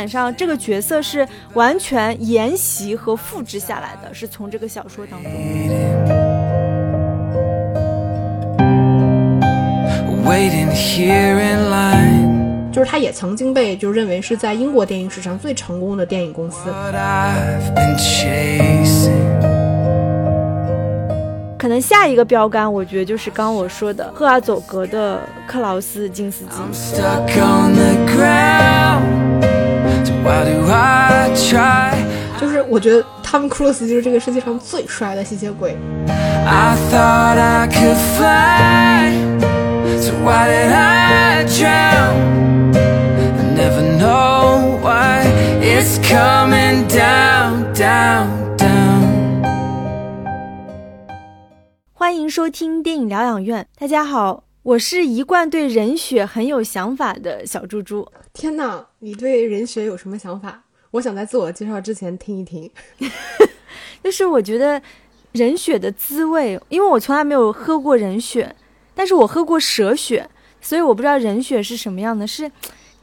本上这个角色是完全沿袭和复制下来的，是从这个小说当中。就是他也曾经被就认为是在英国电影史上最成功的电影公司。可能下一个标杆，我觉得就是刚我说的赫尔佐格的克劳斯金斯基。就是我觉得汤姆·克鲁斯就是这个世界上最帅的吸血鬼。欢迎收听电影疗养院。大家好，我是一贯对人血很有想法的小猪猪。天哪，你对人血有什么想法？我想在自我介绍之前听一听。就是我觉得人血的滋味，因为我从来没有喝过人血，但是我喝过蛇血，所以我不知道人血是什么样的，是。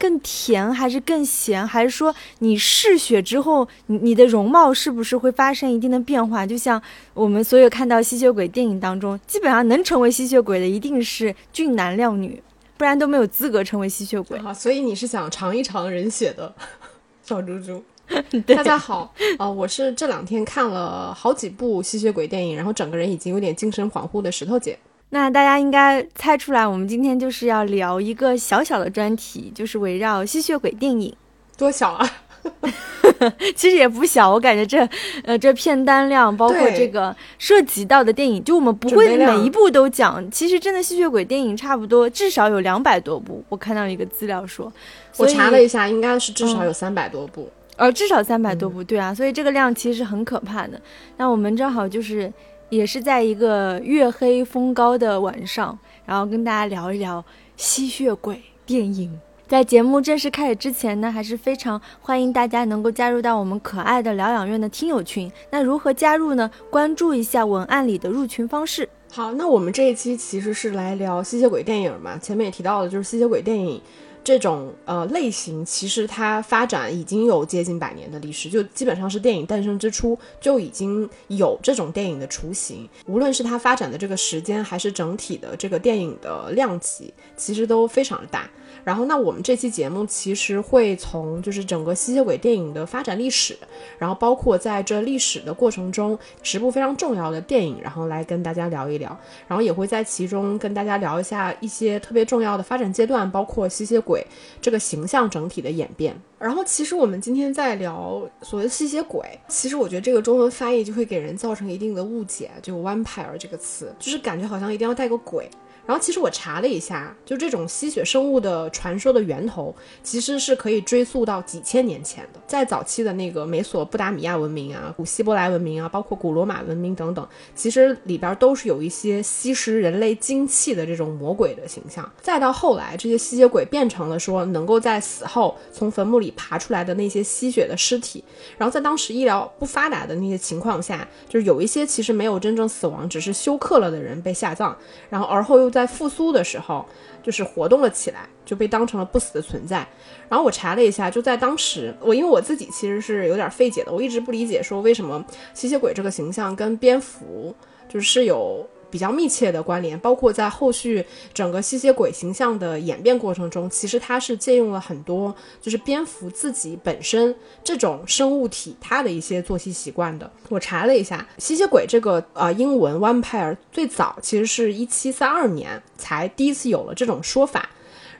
更甜还是更咸？还是说你嗜血之后，你的容貌是不是会发生一定的变化？就像我们所有看到吸血鬼电影当中，基本上能成为吸血鬼的一定是俊男靓女，不然都没有资格成为吸血鬼。好，所以你是想尝一尝人血的 小猪猪？大家好，啊，我是这两天看了好几部吸血鬼电影，然后整个人已经有点精神恍惚的石头姐。那大家应该猜出来，我们今天就是要聊一个小小的专题，就是围绕吸血鬼电影。多小啊！其实也不小，我感觉这呃这片单量，包括这个涉及到的电影，就我们不会每一部都讲。其实真的吸血鬼电影差不多至少有两百多部，我看到一个资料说，我查了一下，应该是至少有三百多部。呃，至少三百多部，对啊，所以这个量其实很可怕的。那我们正好就是。也是在一个月黑风高的晚上，然后跟大家聊一聊吸血鬼电影。在节目正式开始之前呢，还是非常欢迎大家能够加入到我们可爱的疗养院的听友群。那如何加入呢？关注一下文案里的入群方式。好，那我们这一期其实是来聊吸血鬼电影嘛。前面也提到了，就是吸血鬼电影。这种呃类型其实它发展已经有接近百年的历史，就基本上是电影诞生之初就已经有这种电影的雏形。无论是它发展的这个时间，还是整体的这个电影的量级，其实都非常大。然后，那我们这期节目其实会从就是整个吸血鬼电影的发展历史，然后包括在这历史的过程中十部非常重要的电影，然后来跟大家聊一聊，然后也会在其中跟大家聊一下一些特别重要的发展阶段，包括吸血鬼这个形象整体的演变。然后，其实我们今天在聊所谓吸血鬼，其实我觉得这个中文翻译就会给人造成一定的误解，就 vampire 这个词，就是感觉好像一定要带个鬼。然后其实我查了一下，就这种吸血生物的传说的源头，其实是可以追溯到几千年前的。在早期的那个美索不达米亚文明啊、古希伯来文明啊，包括古罗马文明等等，其实里边都是有一些吸食人类精气的这种魔鬼的形象。再到后来，这些吸血鬼变成了说能够在死后从坟墓里爬出来的那些吸血的尸体。然后在当时医疗不发达的那些情况下，就是有一些其实没有真正死亡，只是休克了的人被下葬，然后而后又在在复苏的时候，就是活动了起来，就被当成了不死的存在。然后我查了一下，就在当时，我因为我自己其实是有点费解的，我一直不理解说为什么吸血鬼这个形象跟蝙蝠就是有。比较密切的关联，包括在后续整个吸血鬼形象的演变过程中，其实他是借用了很多就是蝙蝠自己本身这种生物体它的一些作息习惯的。我查了一下，吸血鬼这个呃英文 vampire 最早其实是一七三二年才第一次有了这种说法。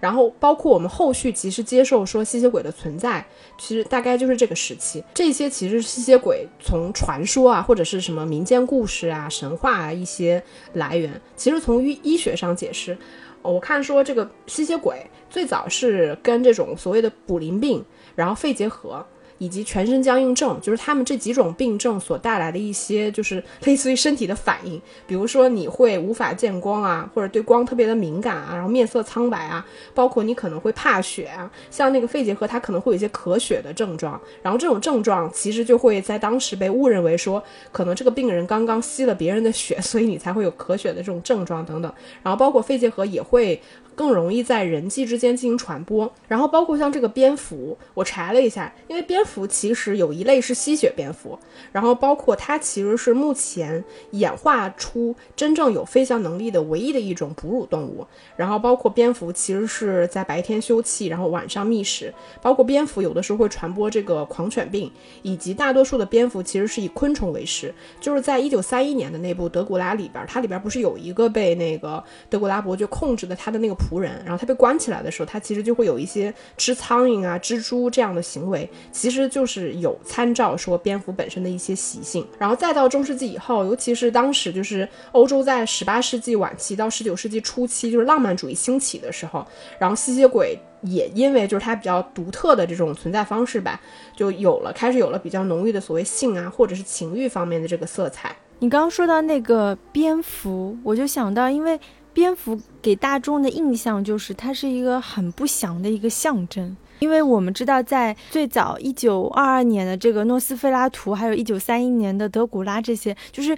然后包括我们后续其实接受说吸血鬼的存在，其实大概就是这个时期。这些其实吸血鬼从传说啊，或者是什么民间故事啊、神话啊一些来源。其实从医医学上解释，我看说这个吸血鬼最早是跟这种所谓的卟啉病，然后肺结核。以及全身僵硬症，就是他们这几种病症所带来的一些，就是类似于身体的反应，比如说你会无法见光啊，或者对光特别的敏感啊，然后面色苍白啊，包括你可能会怕血啊，像那个肺结核，它可能会有一些咳血的症状，然后这种症状其实就会在当时被误认为说，可能这个病人刚刚吸了别人的血，所以你才会有咳血的这种症状等等，然后包括肺结核也会。更容易在人际之间进行传播。然后包括像这个蝙蝠，我查了一下，因为蝙蝠其实有一类是吸血蝙蝠，然后包括它其实是目前演化出真正有飞翔能力的唯一的一种哺乳动物。然后包括蝙蝠其实是在白天休憩，然后晚上觅食。包括蝙蝠有的时候会传播这个狂犬病，以及大多数的蝙蝠其实是以昆虫为食。就是在一九三一年的那部《德古拉》里边，它里边不是有一个被那个德古拉伯爵控制的他的那个仆人，然后他被关起来的时候，他其实就会有一些吃苍蝇啊、蜘蛛这样的行为，其实就是有参照说蝙蝠本身的一些习性。然后再到中世纪以后，尤其是当时就是欧洲在十八世纪晚期到十九世纪初期，就是浪漫主义兴起的时候，然后吸血鬼也因为就是它比较独特的这种存在方式吧，就有了开始有了比较浓郁的所谓性啊或者是情欲方面的这个色彩。你刚刚说到那个蝙蝠，我就想到，因为蝙蝠给大众的印象就是它是一个很不祥的一个象征。因为我们知道，在最早一九二二年的这个诺斯菲拉图，还有一九三一年的德古拉，这些就是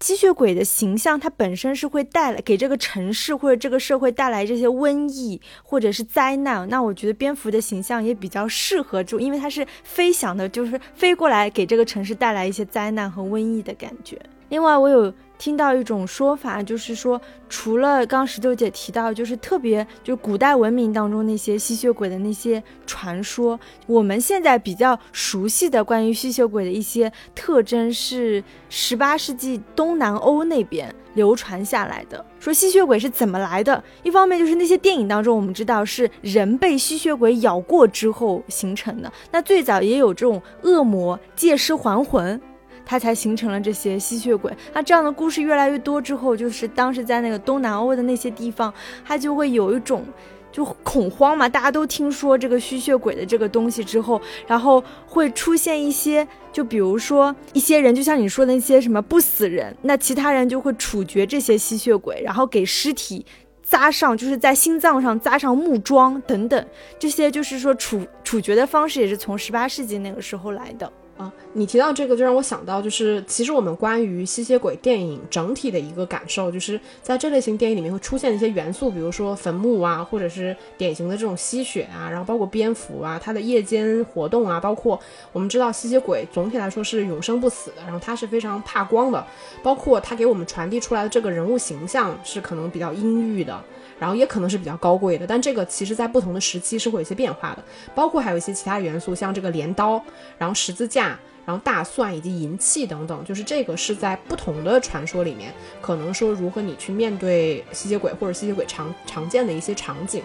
吸血鬼的形象，它本身是会带来给这个城市或者这个社会带来这些瘟疫或者是灾难。那我觉得蝙蝠的形象也比较适合住，因为它是飞翔的，就是飞过来给这个城市带来一些灾难和瘟疫的感觉。另外，我有。听到一种说法，就是说，除了刚石头姐提到，就是特别就古代文明当中那些吸血鬼的那些传说，我们现在比较熟悉的关于吸血鬼的一些特征是十八世纪东南欧那边流传下来的。说吸血鬼是怎么来的？一方面就是那些电影当中我们知道是人被吸血鬼咬过之后形成的，那最早也有这种恶魔借尸还魂。它才形成了这些吸血鬼。那这样的故事越来越多之后，就是当时在那个东南欧的那些地方，它就会有一种就恐慌嘛。大家都听说这个吸血鬼的这个东西之后，然后会出现一些，就比如说一些人，就像你说的那些什么不死人，那其他人就会处决这些吸血鬼，然后给尸体扎上，就是在心脏上扎上木桩等等。这些就是说处处决的方式也是从十八世纪那个时候来的。啊，你提到这个就让我想到，就是其实我们关于吸血鬼电影整体的一个感受，就是在这类型电影里面会出现一些元素，比如说坟墓啊，或者是典型的这种吸血啊，然后包括蝙蝠啊，它的夜间活动啊，包括我们知道吸血鬼总体来说是永生不死的，然后它是非常怕光的，包括它给我们传递出来的这个人物形象是可能比较阴郁的。然后也可能是比较高贵的，但这个其实在不同的时期是会有一些变化的，包括还有一些其他元素，像这个镰刀，然后十字架，然后大蒜以及银器等等，就是这个是在不同的传说里面，可能说如何你去面对吸血鬼或者吸血鬼常常见的一些场景，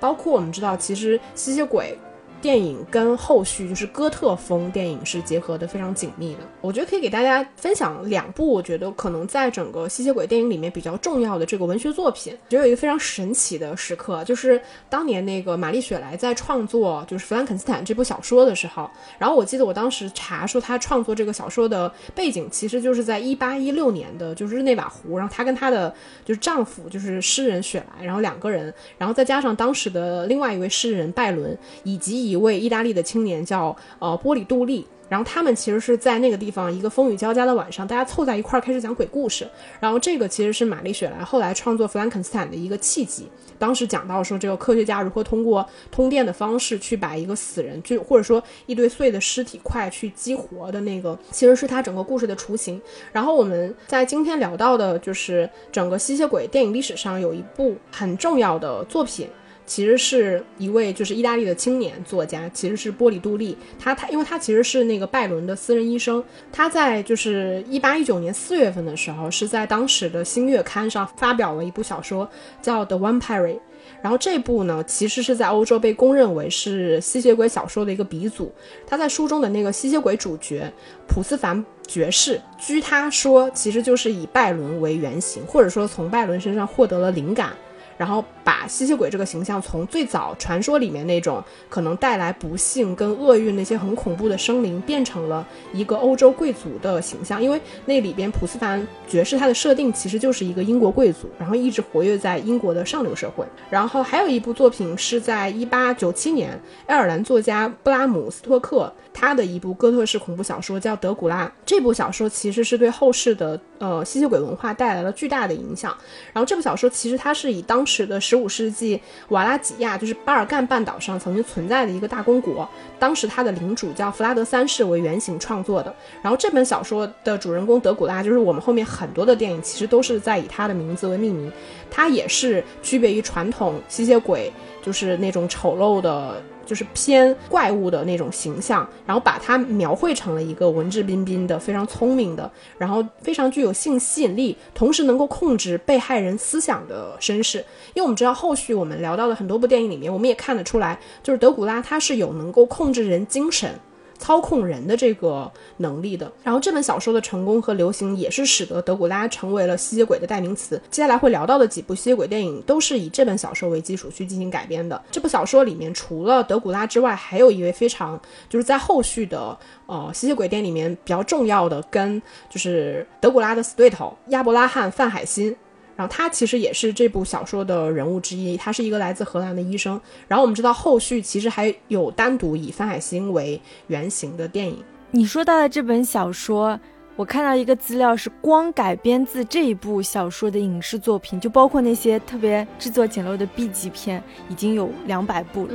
包括我们知道其实吸血鬼。电影跟后续就是哥特风电影是结合的非常紧密的，我觉得可以给大家分享两部，我觉得可能在整个吸血鬼电影里面比较重要的这个文学作品。觉得有一个非常神奇的时刻，就是当年那个玛丽雪莱在创作就是《弗兰肯斯坦》这部小说的时候，然后我记得我当时查说她创作这个小说的背景其实就是在一八一六年的，就是日内瓦湖，然后她跟她的就是丈夫就是诗人雪莱，然后两个人，然后再加上当时的另外一位诗人拜伦以及以。一位意大利的青年叫呃波里杜利，然后他们其实是在那个地方一个风雨交加的晚上，大家凑在一块儿开始讲鬼故事。然后这个其实是玛丽雪莱后来创作《弗兰肯斯坦》的一个契机。当时讲到说，这个科学家如何通过通电的方式去把一个死人，就或者说一堆碎的尸体块去激活的那个，其实是他整个故事的雏形。然后我们在今天聊到的就是整个吸血鬼电影历史上有一部很重要的作品。其实是一位就是意大利的青年作家，其实是波里杜利。他他，因为他其实是那个拜伦的私人医生。他在就是一八一九年四月份的时候，是在当时的《新月刊》上发表了一部小说，叫《The Vampire》。然后这部呢，其实是在欧洲被公认为是吸血鬼小说的一个鼻祖。他在书中的那个吸血鬼主角普斯凡爵士，据他说，其实就是以拜伦为原型，或者说从拜伦身上获得了灵感。然后把吸血鬼这个形象从最早传说里面那种可能带来不幸跟厄运那些很恐怖的生灵，变成了一个欧洲贵族的形象。因为那里边普斯凡爵士他的设定其实就是一个英国贵族，然后一直活跃在英国的上流社会。然后还有一部作品是在一八九七年，爱尔兰作家布拉姆斯托克他的一部哥特式恐怖小说叫《德古拉》。这部小说其实是对后世的呃吸血鬼文化带来了巨大的影响。然后这部小说其实它是以当时的十五世纪瓦拉几亚，就是巴尔干半岛上曾经存在的一个大公国，当时它的领主叫弗拉德三世为原型创作的。然后这本小说的主人公德古拉，就是我们后面很多的电影其实都是在以他的名字为命名，他也是区别于传统吸血鬼，就是那种丑陋的。就是偏怪物的那种形象，然后把它描绘成了一个文质彬彬的、非常聪明的，然后非常具有性吸引力，同时能够控制被害人思想的绅士。因为我们知道，后续我们聊到的很多部电影里面，我们也看得出来，就是德古拉他是有能够控制人精神。操控人的这个能力的，然后这本小说的成功和流行也是使得德古拉成为了吸血鬼的代名词。接下来会聊到的几部吸血鬼电影都是以这本小说为基础去进行改编的。这部小说里面除了德古拉之外，还有一位非常就是在后续的呃吸血鬼电影里面比较重要的，跟就是德古拉的死对头亚伯拉罕范海辛。然后他其实也是这部小说的人物之一，他是一个来自荷兰的医生。然后我们知道后续其实还有单独以范海辛为原型的电影。你说到的这本小说，我看到一个资料是光改编自这一部小说的影视作品，就包括那些特别制作简陋的 B 级片，已经有两百部了。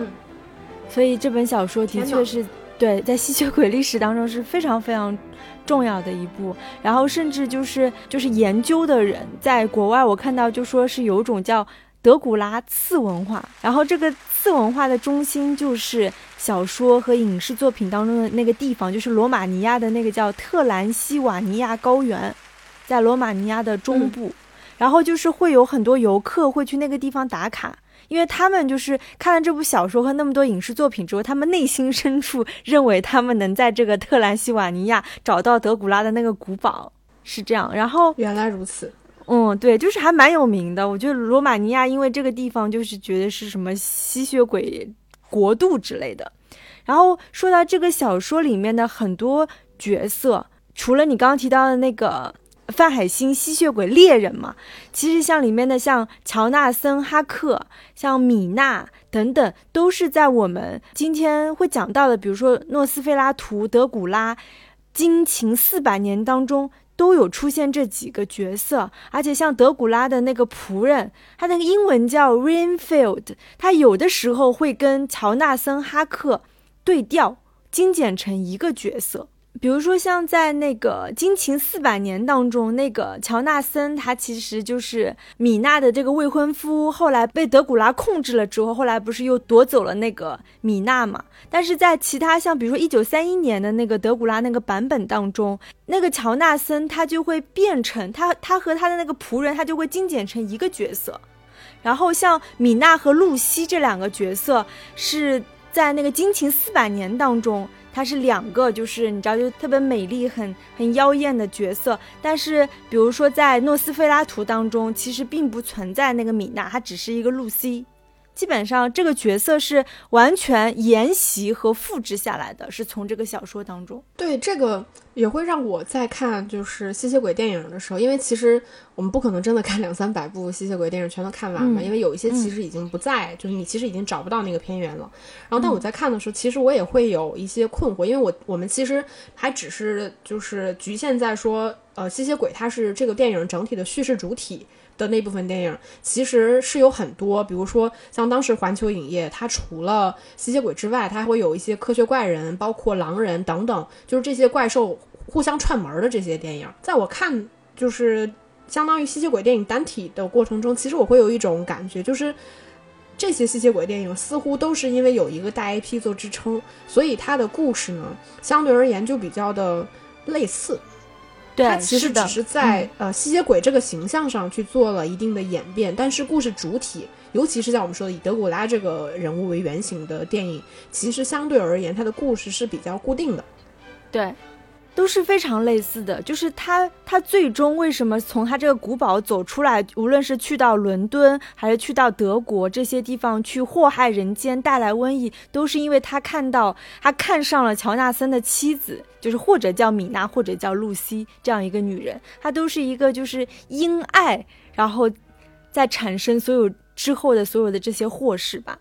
所以这本小说的确是对在吸血鬼历史当中是非常非常。重要的一步，然后甚至就是就是研究的人在国外，我看到就说是有种叫德古拉次文化，然后这个次文化的中心就是小说和影视作品当中的那个地方，就是罗马尼亚的那个叫特兰西瓦尼亚高原，在罗马尼亚的中部，然后就是会有很多游客会去那个地方打卡。因为他们就是看了这部小说和那么多影视作品之后，他们内心深处 认为他们能在这个特兰西瓦尼亚找到德古拉的那个古堡，是这样。然后原来如此，嗯，对，就是还蛮有名的。我觉得罗马尼亚因为这个地方就是觉得是什么吸血鬼国度之类的。然后说到这个小说里面的很多角色，除了你刚刚提到的那个。范海辛吸血鬼猎人嘛，其实像里面的像乔纳森哈克、像米娜等等，都是在我们今天会讲到的，比如说诺斯菲拉图、德古拉、惊情四百年当中都有出现这几个角色。而且像德古拉的那个仆人，他那个英文叫 Rainfield，他有的时候会跟乔纳森哈克对调，精简成一个角色。比如说，像在那个《惊情四百年》当中，那个乔纳森，他其实就是米娜的这个未婚夫，后来被德古拉控制了之后，后来不是又夺走了那个米娜嘛？但是在其他像比如说一九三一年的那个德古拉那个版本当中，那个乔纳森他就会变成他，他和他的那个仆人，他就会精简成一个角色。然后像米娜和露西这两个角色是在那个《惊情四百年》当中。它是两个，就是你知道，就特别美丽、很很妖艳的角色。但是，比如说在诺斯菲拉图当中，其实并不存在那个米娜，她只是一个露西。基本上这个角色是完全沿袭和复制下来的，是从这个小说当中。对，这个也会让我在看就是吸血鬼电影的时候，因为其实我们不可能真的看两三百部吸血鬼电影全都看完嘛，因为有一些其实已经不在，就是你其实已经找不到那个片源了。然后，但我在看的时候，其实我也会有一些困惑，因为我我们其实还只是就是局限在说，呃，吸血鬼它是这个电影整体的叙事主体。的那部分电影其实是有很多，比如说像当时环球影业，它除了吸血鬼之外，它会有一些科学怪人，包括狼人等等，就是这些怪兽互相串门的这些电影。在我看，就是相当于吸血鬼电影单体的过程中，其实我会有一种感觉，就是这些吸血鬼电影似乎都是因为有一个大 IP 做支撑，所以它的故事呢，相对而言就比较的类似。它其实只是在呃吸血鬼这个形象上去做了一定的演变，但是故事主体，尤其是像我们说的以德古拉这个人物为原型的电影，其实相对而言它的故事是比较固定的。对。都是非常类似的，就是他他最终为什么从他这个古堡走出来，无论是去到伦敦还是去到德国这些地方去祸害人间、带来瘟疫，都是因为他看到他看上了乔纳森的妻子，就是或者叫米娜，或者叫露西这样一个女人，她都是一个就是因爱，然后在产生所有之后的所有的这些祸事吧。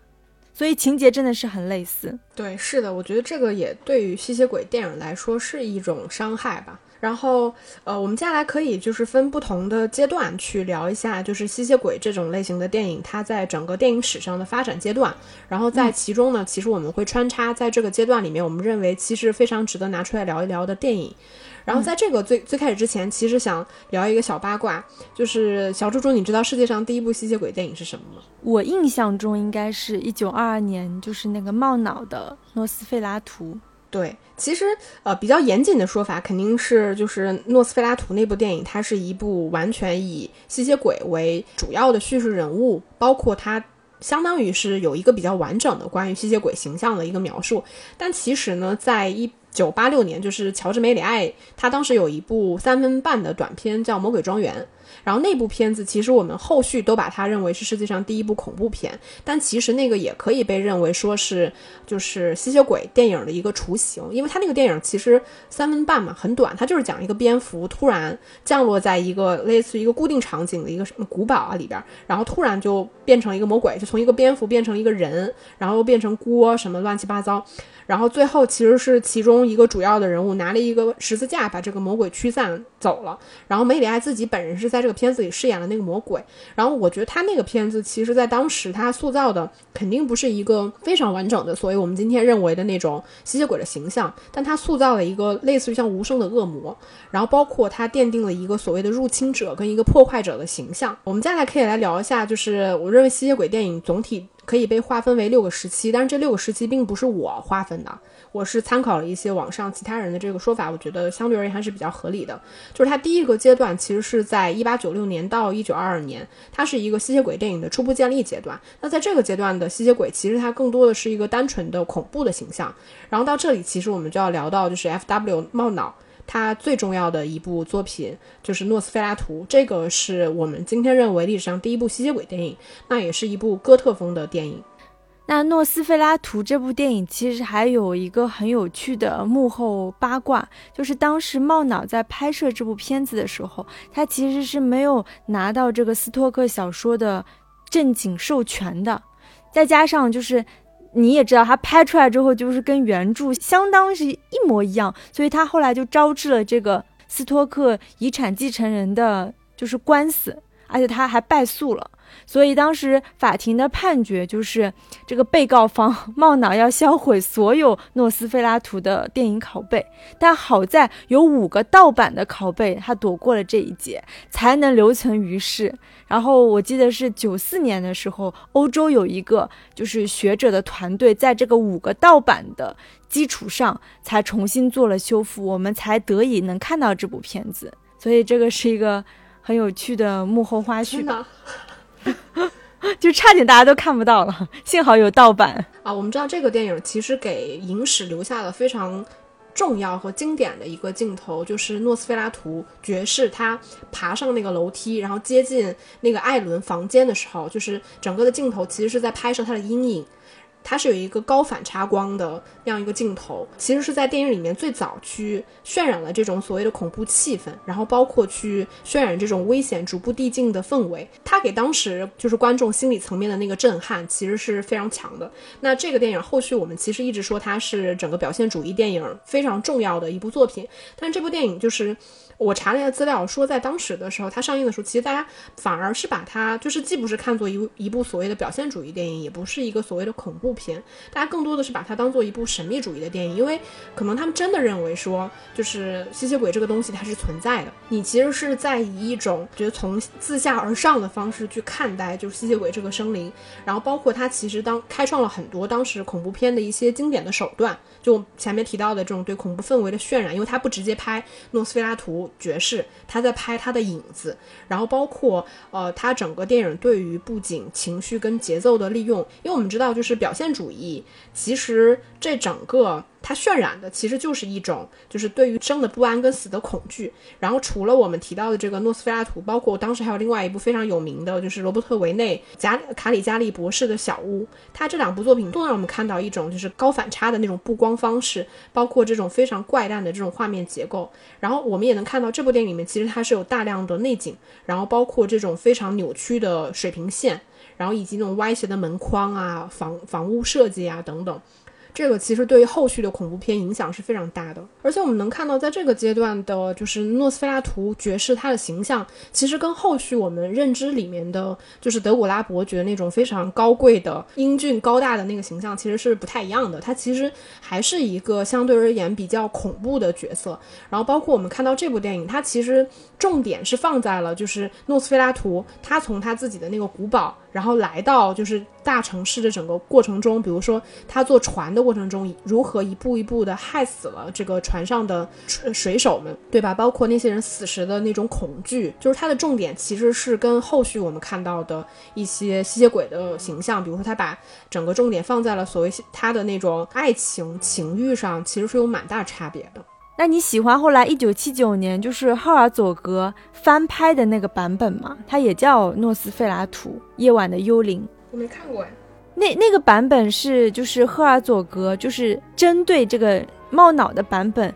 所以情节真的是很类似，对，是的，我觉得这个也对于吸血鬼电影来说是一种伤害吧。然后，呃，我们接下来可以就是分不同的阶段去聊一下，就是吸血鬼这种类型的电影，它在整个电影史上的发展阶段。然后在其中呢，其实我们会穿插在这个阶段里面，我们认为其实非常值得拿出来聊一聊的电影。然后在这个最最开始之前，其实想聊一个小八卦，就是小猪猪，你知道世界上第一部吸血鬼电影是什么吗？我印象中应该是一九二二年，就是那个冒脑的诺斯费拉图。对，其实呃比较严谨的说法肯定是就是诺斯菲拉图那部电影，它是一部完全以吸血鬼为主要的叙事人物，包括它相当于是有一个比较完整的关于吸血鬼形象的一个描述。但其实呢，在一九八六年，就是乔治梅里爱他当时有一部三分半的短片叫《魔鬼庄园》。然后那部片子其实我们后续都把它认为是世界上第一部恐怖片，但其实那个也可以被认为说是就是吸血鬼电影的一个雏形，因为它那个电影其实三分半嘛，很短，它就是讲一个蝙蝠突然降落在一个类似于一个固定场景的一个什么古堡啊里边，然后突然就变成一个魔鬼，就从一个蝙蝠变成一个人，然后又变成锅什么乱七八糟。然后最后其实是其中一个主要的人物拿了一个十字架把这个魔鬼驱散走了。然后梅里爱自己本人是在这个片子里饰演了那个魔鬼。然后我觉得他那个片子其实在当时他塑造的肯定不是一个非常完整的，所以我们今天认为的那种吸血鬼的形象。但他塑造了一个类似于像无声的恶魔。然后包括他奠定了一个所谓的入侵者跟一个破坏者的形象。我们接下来可以来聊一下，就是我认为吸血鬼电影总体。可以被划分为六个时期，但是这六个时期并不是我划分的，我是参考了一些网上其他人的这个说法，我觉得相对而言还是比较合理的。就是它第一个阶段其实是在一八九六年到一九二二年，它是一个吸血鬼电影的初步建立阶段。那在这个阶段的吸血鬼，其实它更多的是一个单纯的恐怖的形象。然后到这里，其实我们就要聊到就是 F.W. 冒脑。他最重要的一部作品就是《诺斯菲拉图》，这个是我们今天认为历史上第一部吸血鬼电影，那也是一部哥特风的电影。那《诺斯菲拉图》这部电影其实还有一个很有趣的幕后八卦，就是当时茂脑在拍摄这部片子的时候，他其实是没有拿到这个斯托克小说的正经授权的，再加上就是。你也知道，他拍出来之后就是跟原著相当是一模一样，所以他后来就招致了这个斯托克遗产继承人的就是官司，而且他还败诉了。所以当时法庭的判决就是，这个被告方 冒脑要销毁所有诺斯菲拉图的电影拷贝，但好在有五个盗版的拷贝，他躲过了这一劫，才能留存于世。然后我记得是九四年的时候，欧洲有一个就是学者的团队，在这个五个盗版的基础上，才重新做了修复，我们才得以能看到这部片子。所以这个是一个很有趣的幕后花絮。就差点大家都看不到了，幸好有盗版啊！我们知道这个电影其实给影史留下了非常重要和经典的一个镜头，就是诺斯菲拉图爵士他爬上那个楼梯，然后接近那个艾伦房间的时候，就是整个的镜头其实是在拍摄他的阴影。它是有一个高反差光的那样一个镜头，其实是在电影里面最早去渲染了这种所谓的恐怖气氛，然后包括去渲染这种危险逐步递进的氛围。它给当时就是观众心理层面的那个震撼，其实是非常强的。那这个电影后续我们其实一直说它是整个表现主义电影非常重要的一部作品，但这部电影就是。我查了一下资料，说在当时的时候，它上映的时候，其实大家反而是把它就是既不是看作一一部所谓的表现主义电影，也不是一个所谓的恐怖片，大家更多的是把它当做一部神秘主义的电影，因为可能他们真的认为说，就是吸血鬼这个东西它是存在的。你其实是在以一种觉得从自下而上的方式去看待，就是吸血鬼这个生灵，然后包括它其实当开创了很多当时恐怖片的一些经典的手段，就前面提到的这种对恐怖氛围的渲染，因为它不直接拍诺斯菲拉图。爵士，他在拍他的影子，然后包括呃，他整个电影对于布景、情绪跟节奏的利用，因为我们知道，就是表现主义，其实这整个。它渲染的其实就是一种，就是对于生的不安跟死的恐惧。然后除了我们提到的这个诺斯菲拉图，包括当时还有另外一部非常有名的，就是罗伯特维内加卡里加利博士的小屋。他这两部作品都让我们看到一种就是高反差的那种布光方式，包括这种非常怪诞的这种画面结构。然后我们也能看到这部电影里面其实它是有大量的内景，然后包括这种非常扭曲的水平线，然后以及那种歪斜的门框啊、房房屋设计啊等等。这个其实对于后续的恐怖片影响是非常大的。而且我们能看到，在这个阶段的，就是诺斯菲拉图爵士他的形象，其实跟后续我们认知里面的，就是德古拉伯爵那种非常高贵的、英俊高大的那个形象，其实是不太一样的。他其实还是一个相对而言比较恐怖的角色。然后包括我们看到这部电影，它其实重点是放在了就是诺斯菲拉图，他从他自己的那个古堡。然后来到就是大城市的整个过程中，比如说他坐船的过程中，如何一步一步的害死了这个船上的水手们，对吧？包括那些人死时的那种恐惧，就是他的重点其实是跟后续我们看到的一些吸血鬼的形象，比如说他把整个重点放在了所谓他的那种爱情情欲上，其实是有蛮大差别的。那你喜欢后来一九七九年就是赫尔佐格翻拍的那个版本吗？它也叫《诺斯费拉图：夜晚的幽灵》。我没看过哎。那那个版本是就是赫尔佐格就是针对这个冒脑的版本，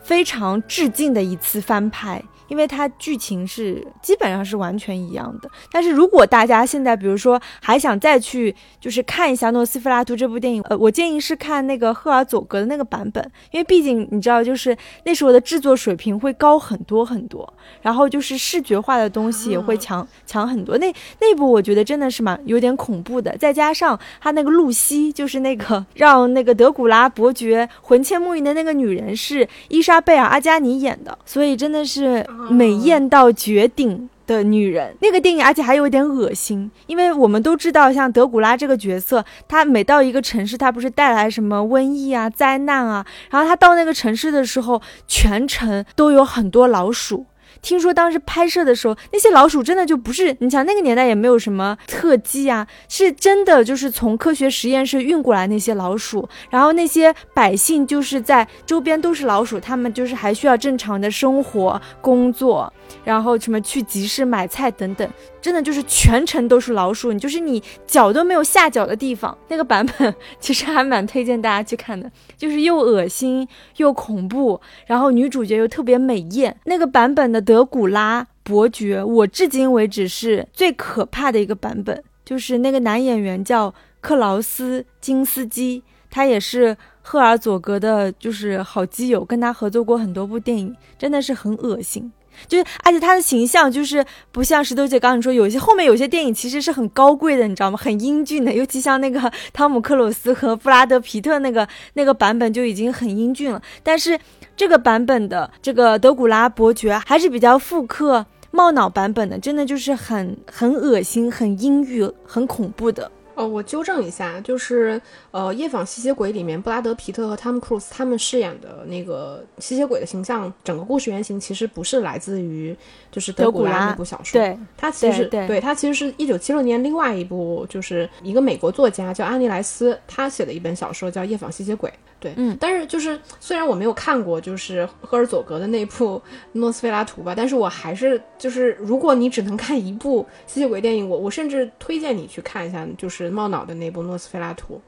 非常致敬的一次翻拍。因为它剧情是基本上是完全一样的，但是如果大家现在比如说还想再去就是看一下诺斯菲拉图这部电影，呃，我建议是看那个赫尔佐格的那个版本，因为毕竟你知道，就是那时候的制作水平会高很多很多，然后就是视觉化的东西也会强强很多。那那部我觉得真的是蛮有点恐怖的，再加上他那个露西，就是那个 让那个德古拉伯爵魂牵梦萦的那个女人是伊莎贝尔阿加尼演的，所以真的是。美艳到绝顶的女人，那个电影，而且还有一点恶心，因为我们都知道，像德古拉这个角色，他每到一个城市，他不是带来什么瘟疫啊、灾难啊，然后他到那个城市的时候，全城都有很多老鼠。听说当时拍摄的时候，那些老鼠真的就不是你想那个年代也没有什么特技啊，是真的就是从科学实验室运过来那些老鼠，然后那些百姓就是在周边都是老鼠，他们就是还需要正常的生活工作，然后什么去集市买菜等等。真的就是全程都是老鼠，你就是你脚都没有下脚的地方。那个版本其实还蛮推荐大家去看的，就是又恶心又恐怖，然后女主角又特别美艳。那个版本的德古拉伯爵，我至今为止是最可怕的一个版本。就是那个男演员叫克劳斯金斯基，他也是赫尔佐格的，就是好基友，跟他合作过很多部电影，真的是很恶心。就是，而且他的形象就是不像石头姐刚刚说，有些后面有些电影其实是很高贵的，你知道吗？很英俊的，尤其像那个汤姆克鲁斯和布拉德皮特那个那个版本就已经很英俊了。但是这个版本的这个德古拉伯爵还是比较复刻冒脑版本的，真的就是很很恶心、很阴郁、很恐怖的。哦，我纠正一下，就是呃，《夜访吸血鬼》里面布拉德皮特和汤姆克鲁斯他们饰演的那个吸血鬼的形象，整个故事原型其实不是来自于就是德古拉那部小说，对，它其实对它其实是一九七六年另外一部，就是一个美国作家叫安妮莱斯他写的一本小说叫《夜访吸血鬼》。对，嗯，但是就是虽然我没有看过就是赫尔佐格的那部《诺斯菲拉图》吧，但是我还是就是如果你只能看一部吸血鬼电影，我我甚至推荐你去看一下，就是冒脑的那部《诺斯菲拉图》，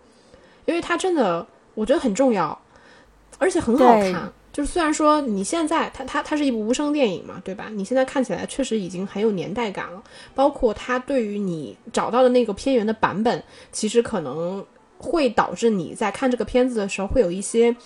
因为它真的我觉得很重要，而且很好看。就是虽然说你现在它它它是一部无声电影嘛，对吧？你现在看起来确实已经很有年代感了，包括它对于你找到的那个片源的版本，其实可能。会导致你在看这个片子的时候会有一些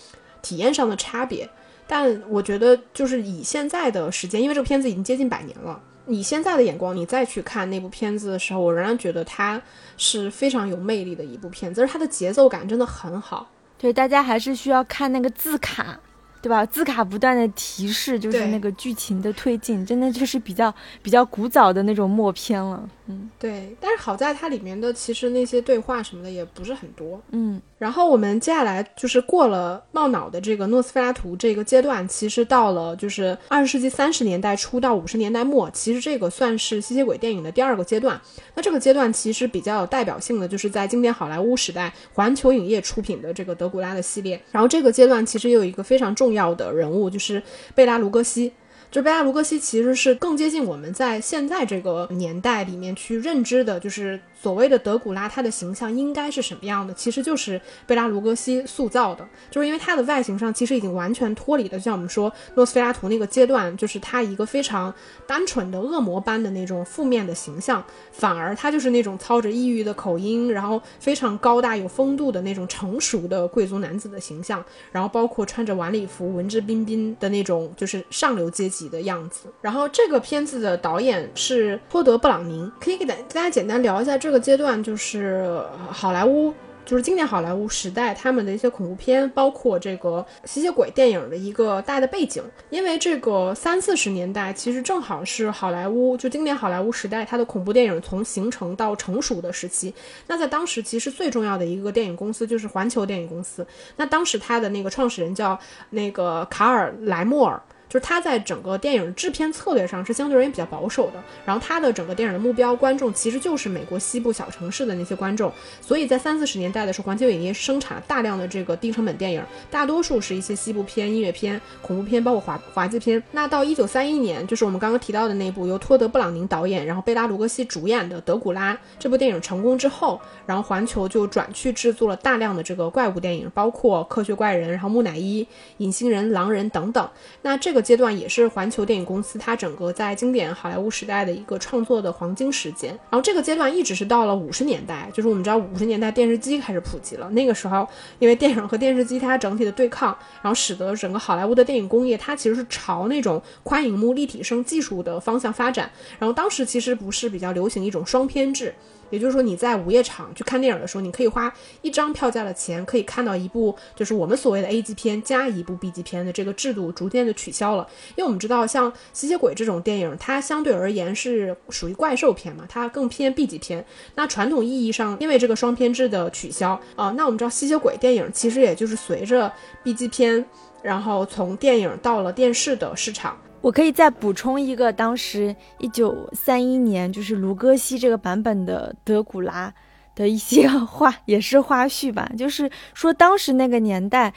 体验上的差别，但我觉得就是以现在的时间，因为这个片子已经接近百年了，以现在的眼光，你再去看那部片子的时候，我仍然觉得它是非常有魅力的一部片子，而它的节奏感真的很好。对，大家还是需要看那个字卡。对吧？字卡不断的提示，就是那个剧情的推进，真的就是比较比较古早的那种默片了。嗯，对。但是好在它里面的其实那些对话什么的也不是很多。嗯。然后我们接下来就是过了冒脑的这个诺斯菲拉图这个阶段，其实到了就是二十世纪三十年代初到五十年代末，其实这个算是吸血鬼电影的第二个阶段。那这个阶段其实比较有代表性的，就是在经典好莱坞时代，环球影业出品的这个德古拉的系列。然后这个阶段其实有一个非常重要的人物，就是贝拉卢戈西。就贝加卢戈西其实是更接近我们在现在这个年代里面去认知的，就是所谓的德古拉，他的形象应该是什么样的？其实就是贝拉卢戈西塑造的，就是因为他的外形上其实已经完全脱离了，就像我们说诺斯菲拉图那个阶段，就是他一个非常单纯的恶魔般的那种负面的形象，反而他就是那种操着异域的口音，然后非常高大有风度的那种成熟的贵族男子的形象，然后包括穿着晚礼服、文质彬彬的那种就是上流阶级的样子。然后这个片子的导演是托德·布朗宁，可以给大大家简单聊一下这这个阶段，就是好莱坞。就是经典好莱坞时代他们的一些恐怖片，包括这个吸血鬼电影的一个大的背景。因为这个三四十年代其实正好是好莱坞就经典好莱坞时代它的恐怖电影从形成到成熟的时期。那在当时其实最重要的一个电影公司就是环球电影公司。那当时它的那个创始人叫那个卡尔莱莫尔。就是他在整个电影制片策略上是相对而言比较保守的，然后他的整个电影的目标观众其实就是美国西部小城市的那些观众，所以在三四十年代的时候，环球影业生产了大量的这个低成本电影，大多数是一些西部片、音乐片、恐怖片，包括滑滑稽片。那到一九三一年，就是我们刚刚提到的那部由托德·布朗宁导演，然后贝拉·卢格西主演的《德古拉》这部电影成功之后，然后环球就转去制作了大量的这个怪物电影，包括科学怪人、然后木乃伊、隐形人、狼人等等。那这个。阶段也是环球电影公司它整个在经典好莱坞时代的一个创作的黄金时间。然后这个阶段一直是到了五十年代，就是我们知道五十年代电视机开始普及了。那个时候，因为电影和电视机它整体的对抗，然后使得整个好莱坞的电影工业它其实是朝那种宽银幕立体声技术的方向发展。然后当时其实不是比较流行一种双片制。也就是说，你在午夜场去看电影的时候，你可以花一张票价的钱，可以看到一部就是我们所谓的 A 级片加一部 B 级片的这个制度逐渐的取消了。因为我们知道，像吸血鬼这种电影，它相对而言是属于怪兽片嘛，它更偏 B 级片。那传统意义上，因为这个双片制的取消啊，那我们知道吸血鬼电影其实也就是随着 B 级片，然后从电影到了电视的市场。我可以再补充一个，当时一九三一年，就是卢戈西这个版本的德古拉的一些花，也是花絮吧，就是说当时那个年代。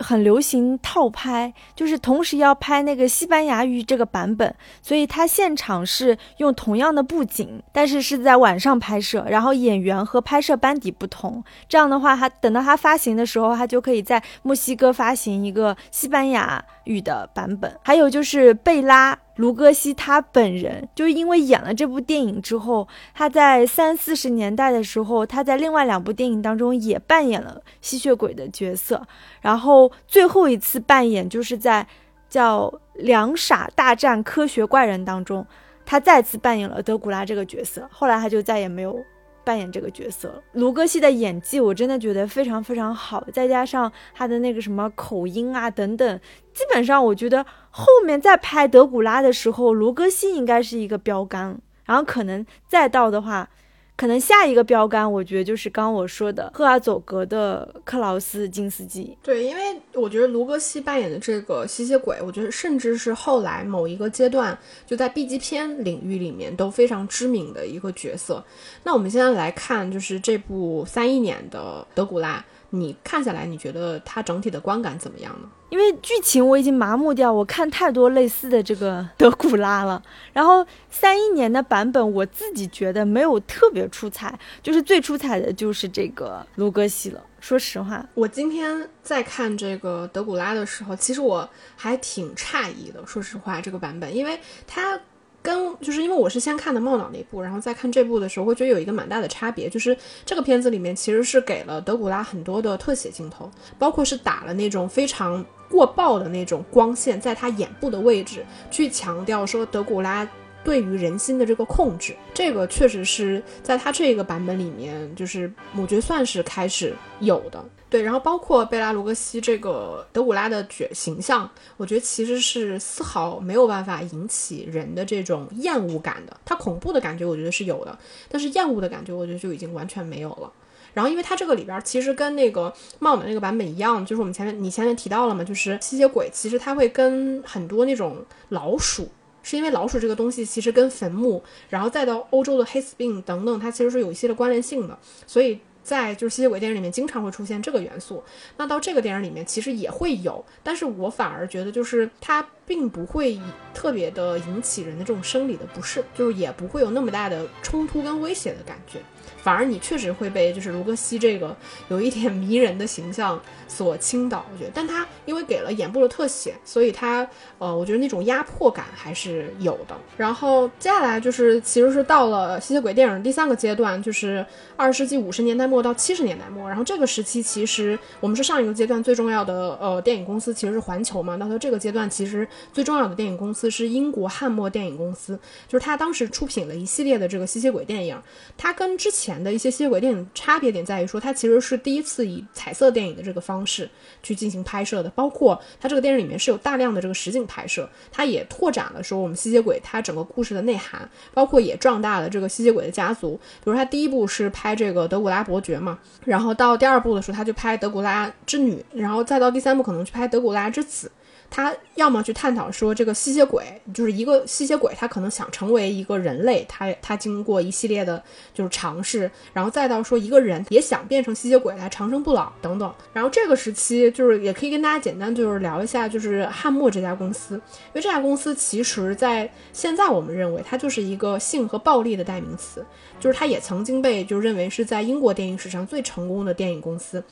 很流行套拍，就是同时要拍那个西班牙语这个版本，所以他现场是用同样的布景，但是是在晚上拍摄，然后演员和拍摄班底不同。这样的话，他等到他发行的时候，他就可以在墨西哥发行一个西班牙语的版本。还有就是贝拉。卢戈西他本人就是因为演了这部电影之后，他在三四十年代的时候，他在另外两部电影当中也扮演了吸血鬼的角色，然后最后一次扮演就是在叫《两傻大战科学怪人》当中，他再次扮演了德古拉这个角色，后来他就再也没有。扮演这个角色，卢戈西的演技我真的觉得非常非常好，再加上他的那个什么口音啊等等，基本上我觉得后面再拍德古拉的时候，卢戈西应该是一个标杆，然后可能再到的话。可能下一个标杆，我觉得就是刚我说的赫尔佐格的克劳斯金斯基。对，因为我觉得卢格西扮演的这个吸血鬼，我觉得甚至是后来某一个阶段就在 B 级片领域里面都非常知名的一个角色。那我们现在来看，就是这部三一年的德古拉。你看下来，你觉得它整体的观感怎么样呢？因为剧情我已经麻木掉，我看太多类似的这个 德古拉了。然后三一年的版本，我自己觉得没有特别出彩，就是最出彩的就是这个卢格西了。说实话，我今天在看这个德古拉的时候，其实我还挺诧异的。说实话，这个版本，因为它。跟就是因为我是先看的茂脑那部，然后再看这部的时候，会觉得有一个蛮大的差别，就是这个片子里面其实是给了德古拉很多的特写镜头，包括是打了那种非常过曝的那种光线，在他眼部的位置，去强调说德古拉。对于人心的这个控制，这个确实是在他这个版本里面，就是我觉得算是开始有的。对，然后包括贝拉卢格西这个德古拉的角形象，我觉得其实是丝毫没有办法引起人的这种厌恶感的。他恐怖的感觉，我觉得是有的，但是厌恶的感觉，我觉得就已经完全没有了。然后，因为它这个里边其实跟那个帽的那个版本一样，就是我们前面你前面提到了嘛，就是吸血鬼，其实它会跟很多那种老鼠。是因为老鼠这个东西其实跟坟墓，然后再到欧洲的黑死病等等，它其实是有一些的关联性的，所以在就是吸血鬼电影里面经常会出现这个元素。那到这个电影里面其实也会有，但是我反而觉得就是它并不会特别的引起人的这种生理的不适，就是也不会有那么大的冲突跟威胁的感觉。反而你确实会被就是卢格西这个有一点迷人的形象所倾倒，我觉得，但他因为给了眼部的特写，所以他呃，我觉得那种压迫感还是有的。然后接下来就是其实是到了吸血鬼电影第三个阶段，就是二十世纪五十年代末到七十年代末。然后这个时期其实我们是上一个阶段最重要的呃电影公司其实是环球嘛，那到这个阶段其实最重要的电影公司是英国汉默电影公司，就是他当时出品了一系列的这个吸血鬼电影，它跟之前。的一些吸血鬼电影差别点在于说，它其实是第一次以彩色电影的这个方方式去进行拍摄的，包括它这个电影里面是有大量的这个实景拍摄，它也拓展了说我们吸血鬼它整个故事的内涵，包括也壮大了这个吸血鬼的家族。比如它第一部是拍这个德古拉伯爵嘛，然后到第二部的时候他就拍德古拉之女，然后再到第三部可能去拍德古拉之子。他要么去探讨说这个吸血鬼就是一个吸血鬼，他可能想成为一个人类，他他经过一系列的就是尝试，然后再到说一个人也想变成吸血鬼来长生不老等等。然后这个时期就是也可以跟大家简单就是聊一下，就是汉默这家公司，因为这家公司其实在现在我们认为它就是一个性和暴力的代名词，就是它也曾经被就认为是在英国电影史上最成功的电影公司，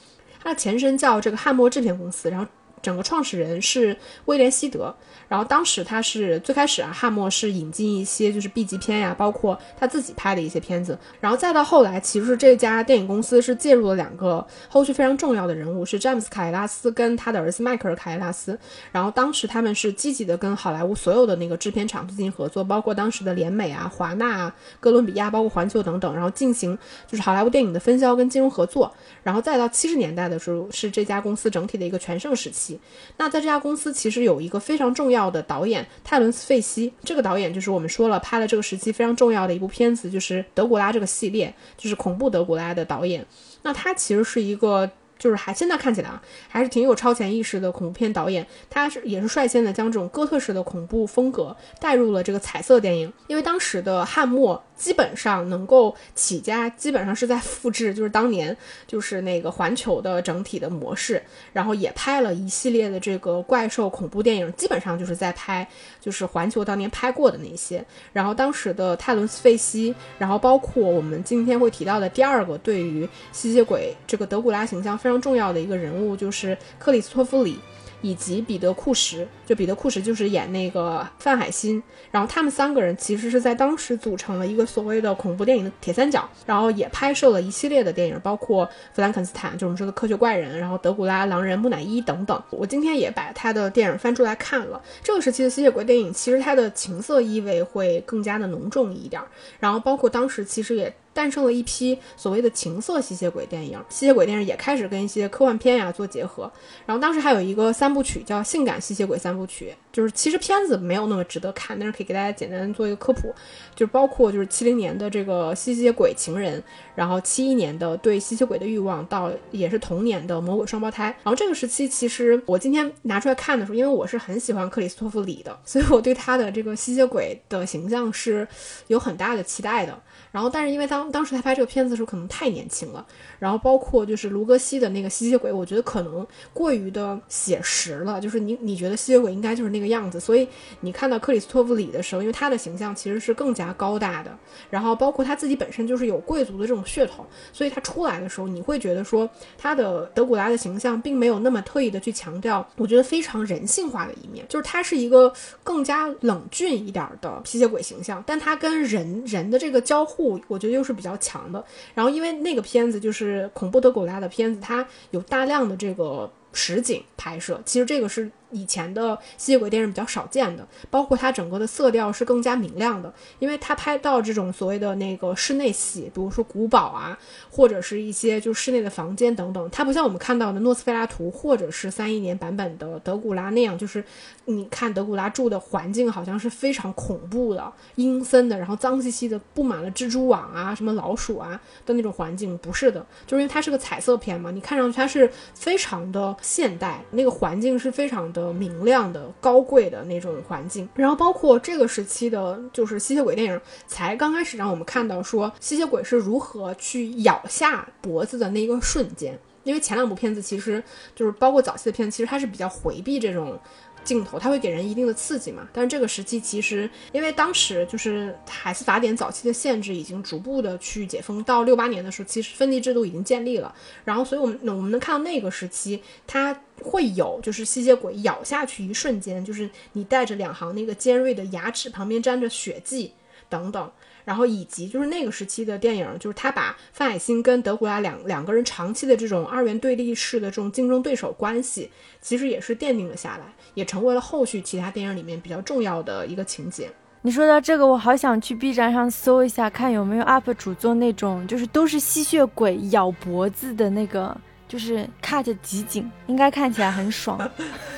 它的前身叫这个汉默制片公司，然后。整个创始人是威廉希德，然后当时他是最开始啊，汉默是引进一些就是 B 级片呀，包括他自己拍的一些片子，然后再到后来，其实这家电影公司是介入了两个后续非常重要的人物，是詹姆斯凯拉斯跟他的儿子迈克尔凯拉斯，然后当时他们是积极的跟好莱坞所有的那个制片厂进行合作，包括当时的联美啊、华纳、啊、哥伦比亚、包括环球等等，然后进行就是好莱坞电影的分销跟金融合作，然后再到七十年代的时候，是这家公司整体的一个全盛时期。那在这家公司其实有一个非常重要要的导演泰伦斯·费希，这个导演就是我们说了拍了这个时期非常重要的一部片子，就是德古拉这个系列，就是恐怖德古拉的导演。那他其实是一个。就是还现在看起来啊，还是挺有超前意识的恐怖片导演，他是也是率先的将这种哥特式的恐怖风格带入了这个彩色电影。因为当时的汉末基本上能够起家，基本上是在复制，就是当年就是那个环球的整体的模式，然后也拍了一系列的这个怪兽恐怖电影，基本上就是在拍就是环球当年拍过的那些。然后当时的泰伦斯费希，然后包括我们今天会提到的第二个对于吸血鬼这个德古拉形象。非常重要的一个人物就是克里斯托弗里。以及彼得库什，就彼得库什就是演那个范海辛，然后他们三个人其实是在当时组成了一个所谓的恐怖电影的铁三角，然后也拍摄了一系列的电影，包括弗兰肯斯坦，就我们说的科学怪人，然后德古拉、狼人、木乃伊等等。我今天也把他的电影翻出来看了，这个时期的吸血鬼电影其实它的情色意味会更加的浓重一点，然后包括当时其实也诞生了一批所谓的情色吸血鬼电影，吸血鬼电影也开始跟一些科幻片呀做结合，然后当时还有一个三。部曲叫《性感吸血鬼三部曲》，就是其实片子没有那么值得看，但是可以给大家简单做一个科普，就是包括就是七零年的这个吸血鬼情人，然后七一年的对吸血鬼的欲望，到也是同年的魔鬼双胞胎。然后这个时期其实我今天拿出来看的时候，因为我是很喜欢克里斯托弗里的，所以我对他的这个吸血鬼的形象是有很大的期待的。然后但是因为当当时他拍这个片子的时候可能太年轻了，然后包括就是卢格西的那个吸血鬼，我觉得可能过于的写实。了，就是你你觉得吸血鬼应该就是那个样子，所以你看到克里斯托弗里的时候，因为他的形象其实是更加高大的，然后包括他自己本身就是有贵族的这种血统，所以他出来的时候，你会觉得说他的德古拉的形象并没有那么特意的去强调，我觉得非常人性化的一面，就是他是一个更加冷峻一点的吸血鬼形象，但他跟人人的这个交互，我觉得又是比较强的。然后因为那个片子就是是恐怖德古拉的片子，它有大量的这个。实景拍摄，其实这个是。以前的吸血鬼电影比较少见的，包括它整个的色调是更加明亮的，因为它拍到这种所谓的那个室内戏，比如说古堡啊，或者是一些就室内的房间等等，它不像我们看到的诺斯菲拉图或者是三一年版本的德古拉那样，就是你看德古拉住的环境好像是非常恐怖的、阴森的，然后脏兮兮的，布满了蜘蛛网啊、什么老鼠啊的那种环境，不是的，就是因为它是个彩色片嘛，你看上去它是非常的现代，那个环境是非常。的明亮的高贵的那种环境，然后包括这个时期的，就是吸血鬼电影才刚开始让我们看到说吸血鬼是如何去咬下脖子的那个瞬间，因为前两部片子其实就是包括早期的片子，其实它是比较回避这种。镜头，它会给人一定的刺激嘛。但是这个时期其实，因为当时就是海斯法典早期的限制已经逐步的去解封，到六八年的时候，其实分级制度已经建立了。然后，所以我们我们能看到那个时期，它会有就是吸血鬼咬下去一瞬间，就是你带着两行那个尖锐的牙齿，旁边沾着血迹等等。然后以及就是那个时期的电影，就是他把范海辛跟德古拉两两个人长期的这种二元对立式的这种竞争对手关系，其实也是奠定了下来，也成为了后续其他电影里面比较重要的一个情节。你说到这个，我好想去 B 站上搜一下，看有没有 UP 主做那种就是都是吸血鬼咬脖子的那个，就是 cut 集锦，应该看起来很爽。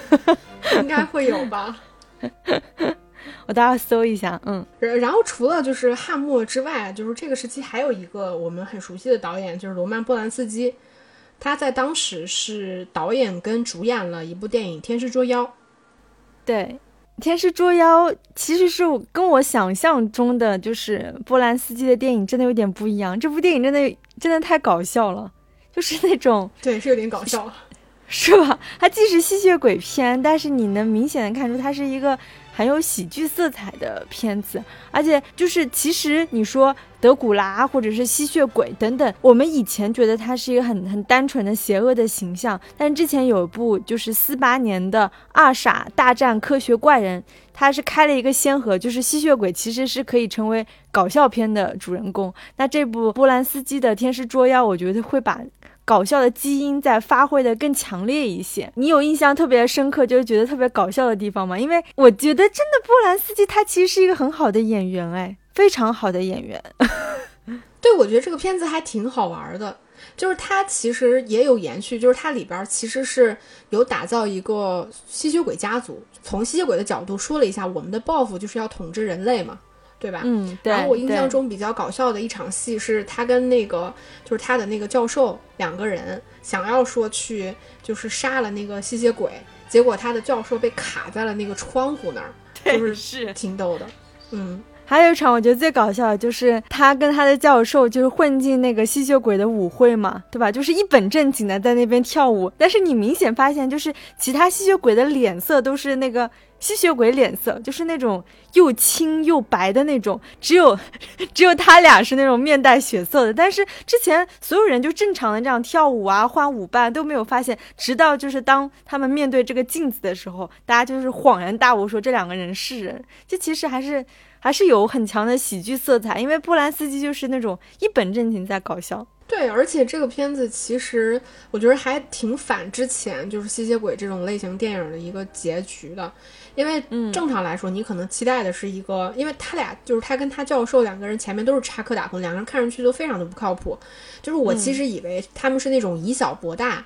应该会有吧。我待会搜一下，嗯，然后除了就是汉默之外，就是这个时期还有一个我们很熟悉的导演，就是罗曼波兰斯基，他在当时是导演跟主演了一部电影《天师捉妖》。对，《天师捉妖》其实是跟我想象中的就是波兰斯基的电影真的有点不一样，这部电影真的真的太搞笑了，就是那种对，是有点搞笑，是吧？它既是吸血鬼片，但是你能明显的看出它是一个。很有喜剧色彩的片子，而且就是其实你说德古拉或者是吸血鬼等等，我们以前觉得他是一个很很单纯的邪恶的形象，但是之前有一部就是四八年的《二傻大战科学怪人》，他是开了一个先河，就是吸血鬼其实是可以成为搞笑片的主人公。那这部波兰斯基的《天师捉妖》，我觉得会把。搞笑的基因在发挥的更强烈一些。你有印象特别深刻，就是觉得特别搞笑的地方吗？因为我觉得真的波兰斯基他其实是一个很好的演员，哎，非常好的演员。对，我觉得这个片子还挺好玩的，就是它其实也有延续，就是它里边其实是有打造一个吸血鬼家族，从吸血鬼的角度说了一下，我们的抱负就是要统治人类嘛。对吧？嗯，对。然后我印象中比较搞笑的一场戏是他跟那个就是他的那个教授两个人想要说去就是杀了那个吸血鬼，结果他的教授被卡在了那个窗户那儿，就是是挺逗的。嗯，还有一场我觉得最搞笑的就是他跟他的教授就是混进那个吸血鬼的舞会嘛，对吧？就是一本正经的在那边跳舞，但是你明显发现就是其他吸血鬼的脸色都是那个。吸血鬼脸色就是那种又青又白的那种，只有 只有他俩是那种面带血色的。但是之前所有人就正常的这样跳舞啊，换舞伴都没有发现，直到就是当他们面对这个镜子的时候，大家就是恍然大悟，说这两个人是人。这其实还是还是有很强的喜剧色彩，因为波兰斯基就是那种一本正经在搞笑。对，而且这个片子其实我觉得还挺反之前就是吸血鬼这种类型电影的一个结局的。因为正常来说，你可能期待的是一个，因为他俩就是他跟他教授两个人前面都是插科打诨，两个人看上去都非常的不靠谱。就是我其实以为他们是那种以小博大，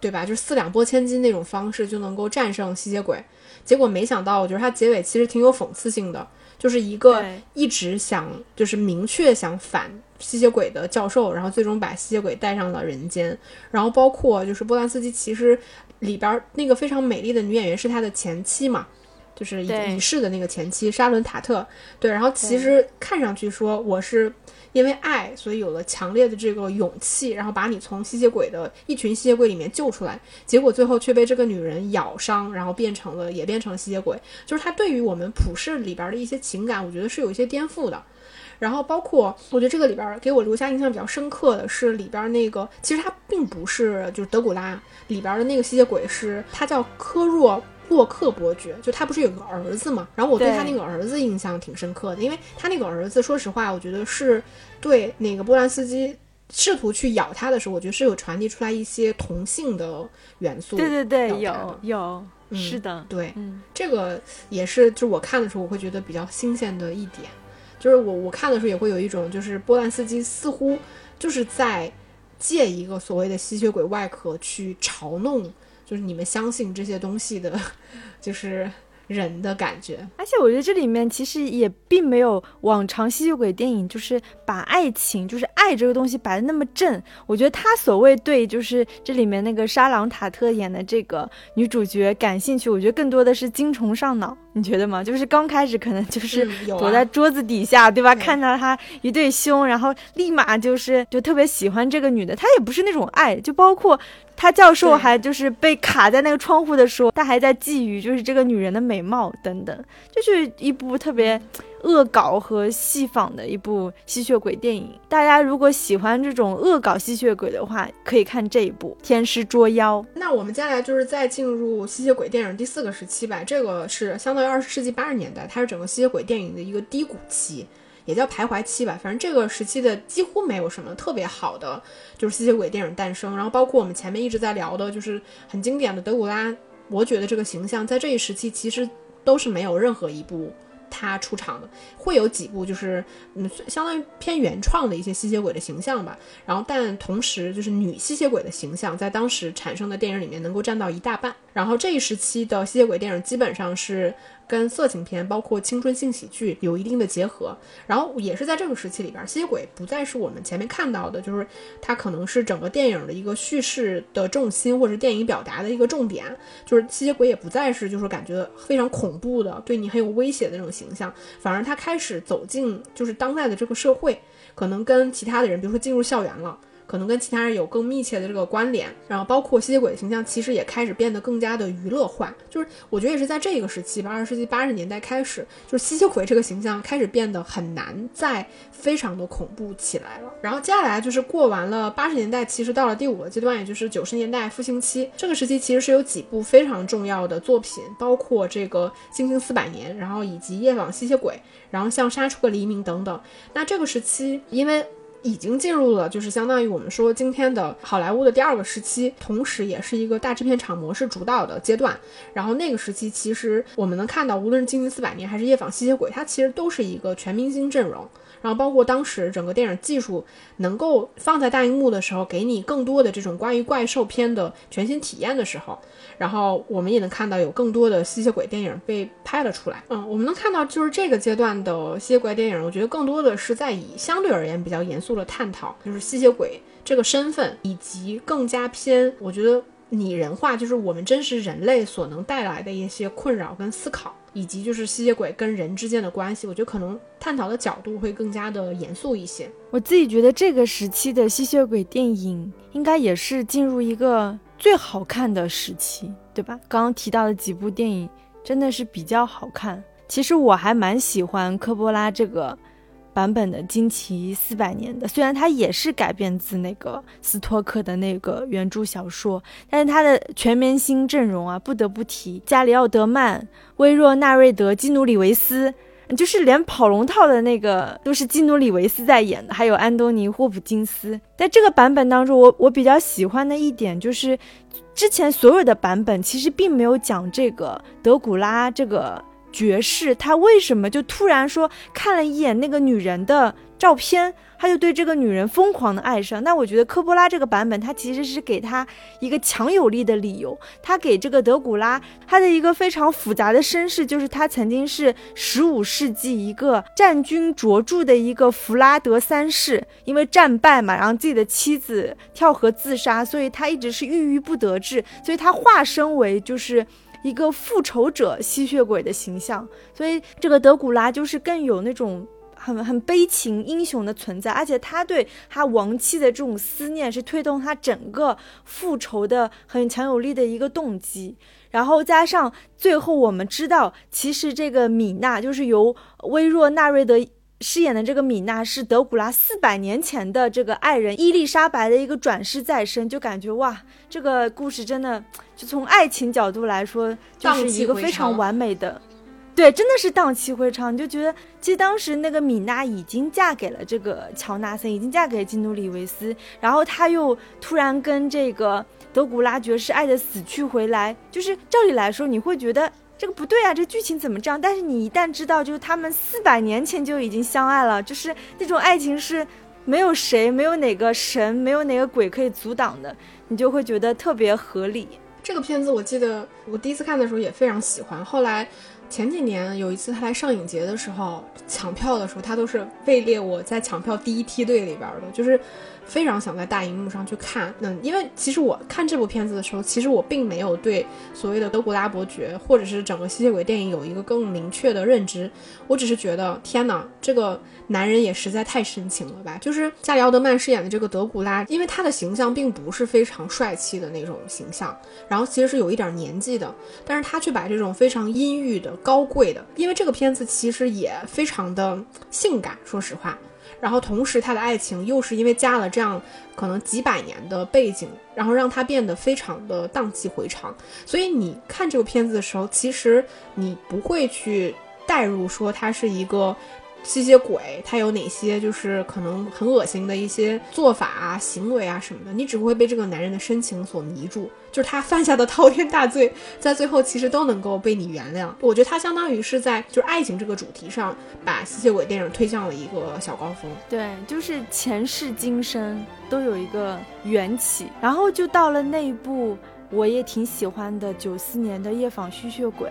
对吧？就是四两拨千斤那种方式就能够战胜吸血鬼。结果没想到，我觉得他结尾其实挺有讽刺性的，就是一个一直想就是明确想反吸血鬼的教授，然后最终把吸血鬼带上了人间。然后包括就是波兰斯基，其实里边那个非常美丽的女演员是他的前妻嘛。就是已逝的那个前妻沙伦塔特，对，然后其实看上去说我是因为爱，所以有了强烈的这个勇气，然后把你从吸血鬼的一群吸血鬼里面救出来，结果最后却被这个女人咬伤，然后变成了也变成了吸血鬼。就是他对于我们普世里边的一些情感，我觉得是有一些颠覆的。然后包括我觉得这个里边给我留下印象比较深刻的是里边那个，其实他并不是就是德古拉里边的那个吸血鬼，是他叫科若。洛克伯爵，就他不是有个儿子嘛？然后我对他那个儿子印象挺深刻的，因为他那个儿子，说实话，我觉得是对那个波兰斯基试图去咬他的时候，我觉得是有传递出来一些同性的元素。对对对，有有，是的，对嗯，这个也是，就我看的时候，我会觉得比较新鲜的一点，就是我我看的时候也会有一种，就是波兰斯基似乎就是在借一个所谓的吸血鬼外壳去嘲弄。就是你们相信这些东西的，就是人的感觉。而且我觉得这里面其实也并没有往常吸血鬼电影，就是把爱情，就是爱这个东西摆的那么正。我觉得他所谓对，就是这里面那个沙朗塔特演的这个女主角感兴趣，我觉得更多的是精虫上脑。你觉得吗？就是刚开始可能就是躲在桌子底下，对吧？对看到他一对胸，然后立马就是就特别喜欢这个女的。他也不是那种爱，就包括他教授还就是被卡在那个窗户的时候，他还在觊觎就是这个女人的美貌等等，就是一部特别恶搞和戏仿的一部吸血鬼电影。大家如果喜欢这种恶搞吸血鬼的话，可以看这一部《天师捉妖》。那我们接下来就是再进入吸血鬼电影第四个时期吧，这个是相当于二十世纪八十年代，它是整个吸血鬼电影的一个低谷期，也叫徘徊期吧。反正这个时期的几乎没有什么特别好的，就是吸血鬼电影诞生。然后包括我们前面一直在聊的，就是很经典的德古拉伯爵的这个形象，在这一时期其实都是没有任何一部。他出场的会有几部就是嗯，相当于偏原创的一些吸血鬼的形象吧。然后，但同时就是女吸血鬼的形象在当时产生的电影里面能够占到一大半。然后这一时期的吸血鬼电影基本上是跟色情片，包括青春性喜剧有一定的结合。然后也是在这个时期里边，吸血鬼不再是我们前面看到的，就是它可能是整个电影的一个叙事的重心，或者电影表达的一个重点。就是吸血鬼也不再是就是感觉非常恐怖的，对你很有威胁的那种形象，反而他开始走进就是当代的这个社会，可能跟其他的人，比如说进入校园了。可能跟其他人有更密切的这个关联，然后包括吸血鬼的形象其实也开始变得更加的娱乐化，就是我觉得也是在这个时期吧，二十世纪八十年代开始，就是吸血鬼这个形象开始变得很难再非常的恐怖起来了。然后接下来就是过完了八十年代，其实到了第五个阶段，也就是九十年代复兴期，这个时期其实是有几部非常重要的作品，包括这个《星星四百年》，然后以及《夜访吸血鬼》，然后像《杀出个黎明》等等。那这个时期，因为已经进入了，就是相当于我们说今天的好莱坞的第二个时期，同时也是一个大制片厂模式主导的阶段。然后那个时期，其实我们能看到，无论是《惊心四百年》还是《夜访吸血鬼》，它其实都是一个全明星阵容。然后包括当时整个电影技术能够放在大荧幕的时候，给你更多的这种关于怪兽片的全新体验的时候，然后我们也能看到有更多的吸血鬼电影被拍了出来。嗯，我们能看到就是这个阶段的吸血鬼电影，我觉得更多的是在以相对而言比较严肃了探讨，就是吸血鬼这个身份，以及更加偏我觉得拟人化，就是我们真实人类所能带来的一些困扰跟思考。以及就是吸血鬼跟人之间的关系，我觉得可能探讨的角度会更加的严肃一些。我自己觉得这个时期的吸血鬼电影应该也是进入一个最好看的时期，对吧？刚刚提到的几部电影真的是比较好看。其实我还蛮喜欢科波拉这个版本的《惊奇四百年》的，虽然它也是改编自那个斯托克的那个原著小说，但是它的全明星阵容啊，不得不提加里奥德曼、威若纳瑞德、基努里维斯。就是连跑龙套的那个都是基努里维斯在演的，还有安东尼霍普金斯。在这个版本当中，我我比较喜欢的一点就是，之前所有的版本其实并没有讲这个德古拉这个爵士，他为什么就突然说看了一眼那个女人的照片，他就对这个女人疯狂的爱上。那我觉得科波拉这个版本，他其实是给他一个强有力的理由，他给这个德古拉他的一个非常复杂的身世，就是他曾经是十五世纪一个战军卓著的一个弗拉德三世，因为战败嘛，然后自己的妻子跳河自杀，所以他一直是郁郁不得志，所以他化身为就是。一个复仇者吸血鬼的形象，所以这个德古拉就是更有那种很很悲情英雄的存在，而且他对他亡妻的这种思念是推动他整个复仇的很强有力的一个动机。然后加上最后我们知道，其实这个米娜就是由威若纳瑞德。饰演的这个米娜是德古拉四百年前的这个爱人伊丽莎白的一个转世再生，就感觉哇，这个故事真的就从爱情角度来说，就是一个非常完美的，对，真的是荡气回肠。你就觉得，其实当时那个米娜已经嫁给了这个乔纳森，已经嫁给基努里维斯，然后他又突然跟这个德古拉爵士爱的死去活来，就是照理来说，你会觉得。这个不对啊，这剧情怎么这样？但是你一旦知道，就是他们四百年前就已经相爱了，就是那种爱情是没有谁、没有哪个神、没有哪个鬼可以阻挡的，你就会觉得特别合理。这个片子我记得我第一次看的时候也非常喜欢，后来前几年有一次他来上影节的时候，抢票的时候，他都是位列我在抢票第一梯队里边的，就是非常想在大荧幕上去看。嗯，因为其实我看这部片子的时候，其实我并没有对所谓的德古拉伯爵或者是整个吸血鬼电影有一个更明确的认知，我只是觉得天哪，这个男人也实在太深情了吧！就是加里奥德曼饰演的这个德古拉，因为他的形象并不是非常帅气的那种形象，然后其实是有一点年纪的，但是他却把这种非常阴郁的。高贵的，因为这个片子其实也非常的性感，说实话。然后同时，他的爱情又是因为加了这样可能几百年的背景，然后让他变得非常的荡气回肠。所以你看这个片子的时候，其实你不会去代入说他是一个。吸血鬼他有哪些就是可能很恶心的一些做法啊、行为啊什么的，你只会被这个男人的深情所迷住，就是他犯下的滔天大罪，在最后其实都能够被你原谅。我觉得他相当于是在就是爱情这个主题上，把吸血鬼电影推向了一个小高峰。对，就是前世今生都有一个缘起，然后就到了那一部我也挺喜欢的九四年的《夜访吸血鬼》。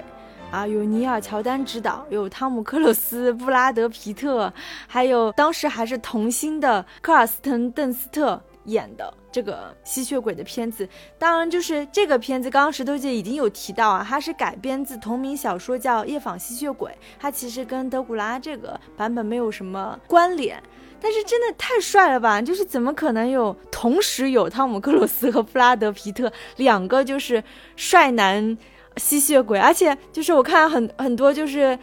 啊，有尼尔·乔丹执导，有汤姆·克鲁斯、布拉德·皮特，还有当时还是童星的科尔斯滕·邓斯特演的这个吸血鬼的片子。当然，就是这个片子，刚刚石头姐已经有提到啊，它是改编自同名小说，叫《夜访吸血鬼》。它其实跟德古拉这个版本没有什么关联，但是真的太帅了吧！就是怎么可能有同时有汤姆·克鲁斯和布拉德·皮特两个就是帅男？吸血鬼，而且就是我看很很多就是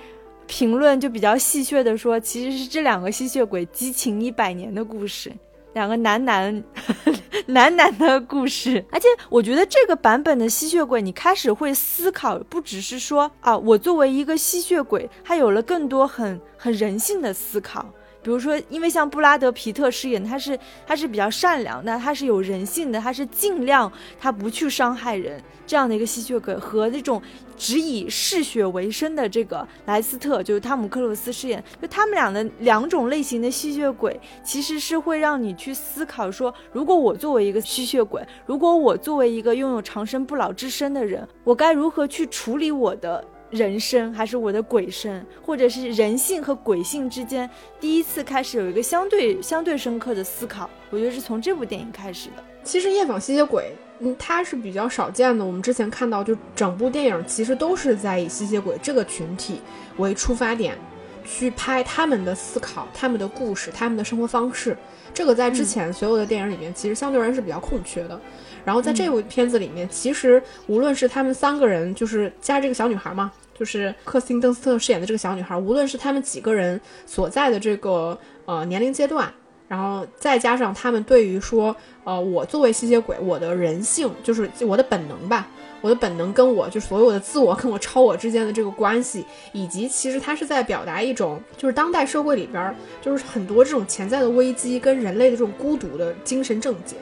评论就比较戏谑的说，其实是这两个吸血鬼激情一百年的故事，两个男男 男男的故事。而且我觉得这个版本的吸血鬼，你开始会思考，不只是说啊，我作为一个吸血鬼，他有了更多很很人性的思考。比如说，因为像布拉德皮特饰演，他是他是比较善良的，他是有人性的，他是尽量他不去伤害人这样的一个吸血鬼，和那种只以嗜血为生的这个莱斯特，就是汤姆克鲁斯饰演，就他们俩的两种类型的吸血鬼，其实是会让你去思考说，如果我作为一个吸血鬼，如果我作为一个拥有长生不老之身的人，我该如何去处理我的？人生还是我的鬼生，或者是人性和鬼性之间，第一次开始有一个相对相对深刻的思考，我觉得是从这部电影开始的。其实《夜访吸血鬼》嗯，它是比较少见的。我们之前看到，就整部电影其实都是在以吸血鬼这个群体为出发点，去拍他们的思考、他们的故事、他们的生活方式。这个在之前所有的电影里面，其实相对而言是比较空缺的。然后在这部片子里面，其实无论是他们三个人，就是加这个小女孩嘛，就是克斯汀·邓斯特饰演的这个小女孩，无论是他们几个人所在的这个呃年龄阶段，然后再加上他们对于说，呃，我作为吸血鬼，我的人性就是我的本能吧，我的本能跟我就所有的自我跟我超我之间的这个关系，以及其实他是在表达一种就是当代社会里边就是很多这种潜在的危机跟人类的这种孤独的精神症结。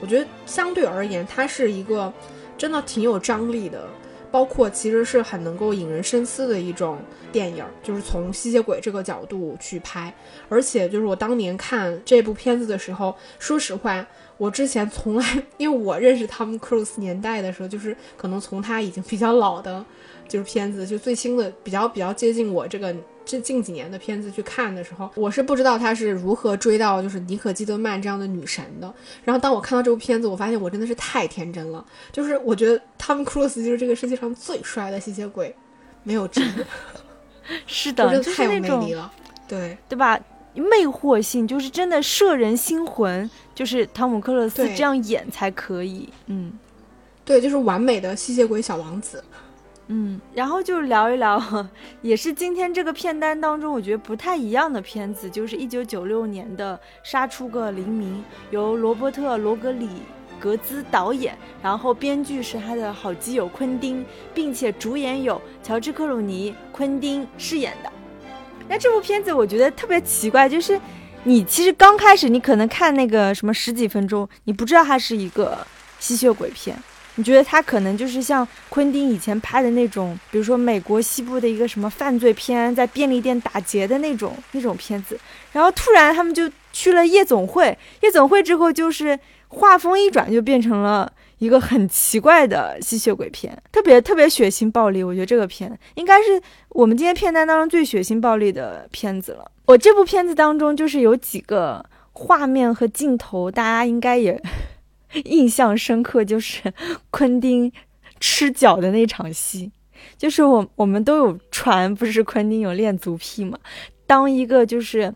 我觉得相对而言，它是一个真的挺有张力的，包括其实是很能够引人深思的一种电影，就是从吸血鬼这个角度去拍。而且就是我当年看这部片子的时候，说实话，我之前从来因为我认识汤姆·克鲁斯年代的时候，就是可能从他已经比较老的，就是片子，就最新的比较比较接近我这个。这近几年的片子去看的时候，我是不知道他是如何追到就是妮可基德曼这样的女神的。然后当我看到这部片子，我发现我真的是太天真了。就是我觉得汤姆·克鲁斯就是这个世界上最帅的吸血鬼，没有之一。是的，就是太有魅力了，对对吧？魅惑性就是真的摄人心魂，就是汤姆·克鲁斯这样演才可以。嗯，对，就是完美的吸血鬼小王子。嗯，然后就聊一聊，也是今天这个片单当中我觉得不太一样的片子，就是一九九六年的《杀出个黎明》，由罗伯特·罗格里格兹导演，然后编剧是他的好基友昆汀，并且主演有乔治·克鲁尼、昆汀饰演的。那这部片子我觉得特别奇怪，就是你其实刚开始你可能看那个什么十几分钟，你不知道它是一个吸血鬼片。你觉得他可能就是像昆汀以前拍的那种，比如说美国西部的一个什么犯罪片，在便利店打劫的那种那种片子，然后突然他们就去了夜总会，夜总会之后就是画风一转就变成了一个很奇怪的吸血鬼片，特别特别血腥暴力。我觉得这个片应该是我们今天片单当中最血腥暴力的片子了。我这部片子当中就是有几个画面和镜头，大家应该也印象深刻，就是昆汀吃脚的那场戏。就是我我们都有传，不是昆汀有练足癖嘛？当一个就是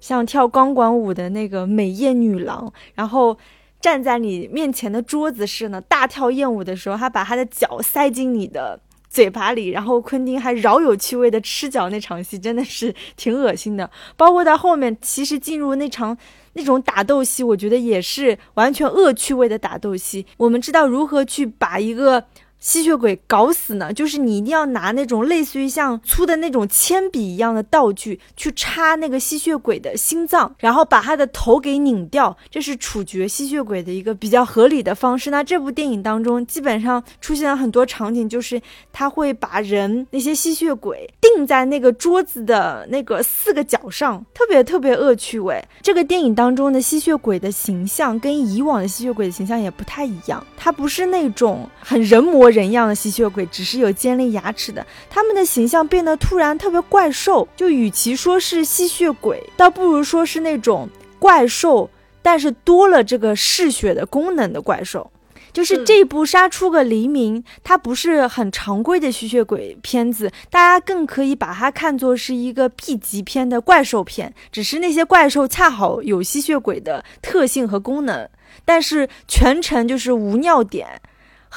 像跳钢管舞的那个美艳女郎，然后。站在你面前的桌子是呢，大跳艳舞的时候，她把她的脚塞进你的嘴巴里，然后昆汀还饶有趣味的吃脚那场戏，真的是挺恶心的。包括到后面，其实进入那场那种打斗戏，我觉得也是完全恶趣味的打斗戏。我们知道如何去把一个。吸血鬼搞死呢，就是你一定要拿那种类似于像粗的那种铅笔一样的道具去插那个吸血鬼的心脏，然后把他的头给拧掉，这是处决吸血鬼的一个比较合理的方式。那这部电影当中基本上出现了很多场景，就是他会把人那些吸血鬼钉在那个桌子的那个四个角上，特别特别恶趣味。这个电影当中的吸血鬼的形象跟以往的吸血鬼的形象也不太一样，他不是那种很人模。人样的吸血鬼，只是有尖利牙齿的，他们的形象变得突然特别怪兽。就与其说是吸血鬼，倒不如说是那种怪兽，但是多了这个嗜血的功能的怪兽。就是这部《杀出个黎明》，它不是很常规的吸血鬼片子，大家更可以把它看作是一个 B 级片的怪兽片。只是那些怪兽恰好有吸血鬼的特性和功能，但是全程就是无尿点。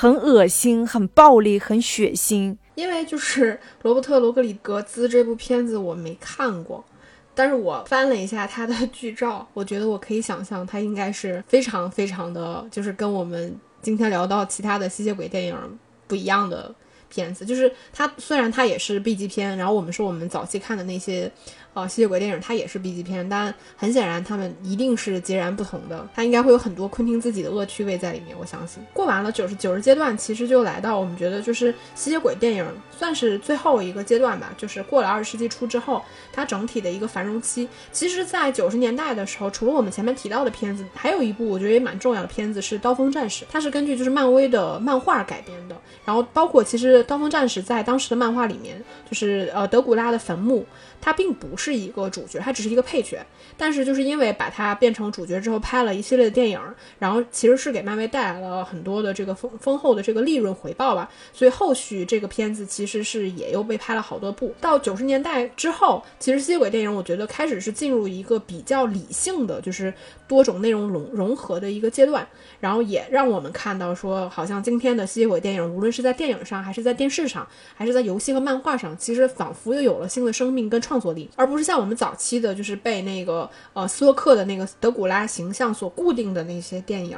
很恶心，很暴力，很血腥。因为就是罗伯特·罗格里格兹这部片子我没看过，但是我翻了一下他的剧照，我觉得我可以想象他应该是非常非常的，就是跟我们今天聊到其他的吸血鬼电影不一样的片子。就是他虽然他也是 B 级片，然后我们说我们早期看的那些。呃，吸血鬼电影它也是 B 级片，但很显然他们一定是截然不同的。它应该会有很多昆汀自己的恶趣味在里面，我相信。过完了九十九十阶段，其实就来到我们觉得就是吸血鬼电影算是最后一个阶段吧，就是过了二十世纪初之后，它整体的一个繁荣期。其实，在九十年代的时候，除了我们前面提到的片子，还有一部我觉得也蛮重要的片子是《刀锋战士》，它是根据就是漫威的漫画改编的。然后包括其实《刀锋战士》在当时的漫画里面，就是呃德古拉的坟墓。他并不是一个主角，他只是一个配角。但是就是因为把他变成主角之后，拍了一系列的电影，然后其实是给漫威带来了很多的这个丰丰厚的这个利润回报吧。所以后续这个片子其实是也又被拍了好多部。到九十年代之后，其实吸血鬼电影我觉得开始是进入一个比较理性的，就是多种内容融融合的一个阶段。然后也让我们看到说，好像今天的吸血鬼电影，无论是在电影上，还是在电视上，还是在游戏和漫画上，其实仿佛又有了新的生命跟。创作力，而不是像我们早期的，就是被那个呃斯洛克的那个德古拉形象所固定的那些电影。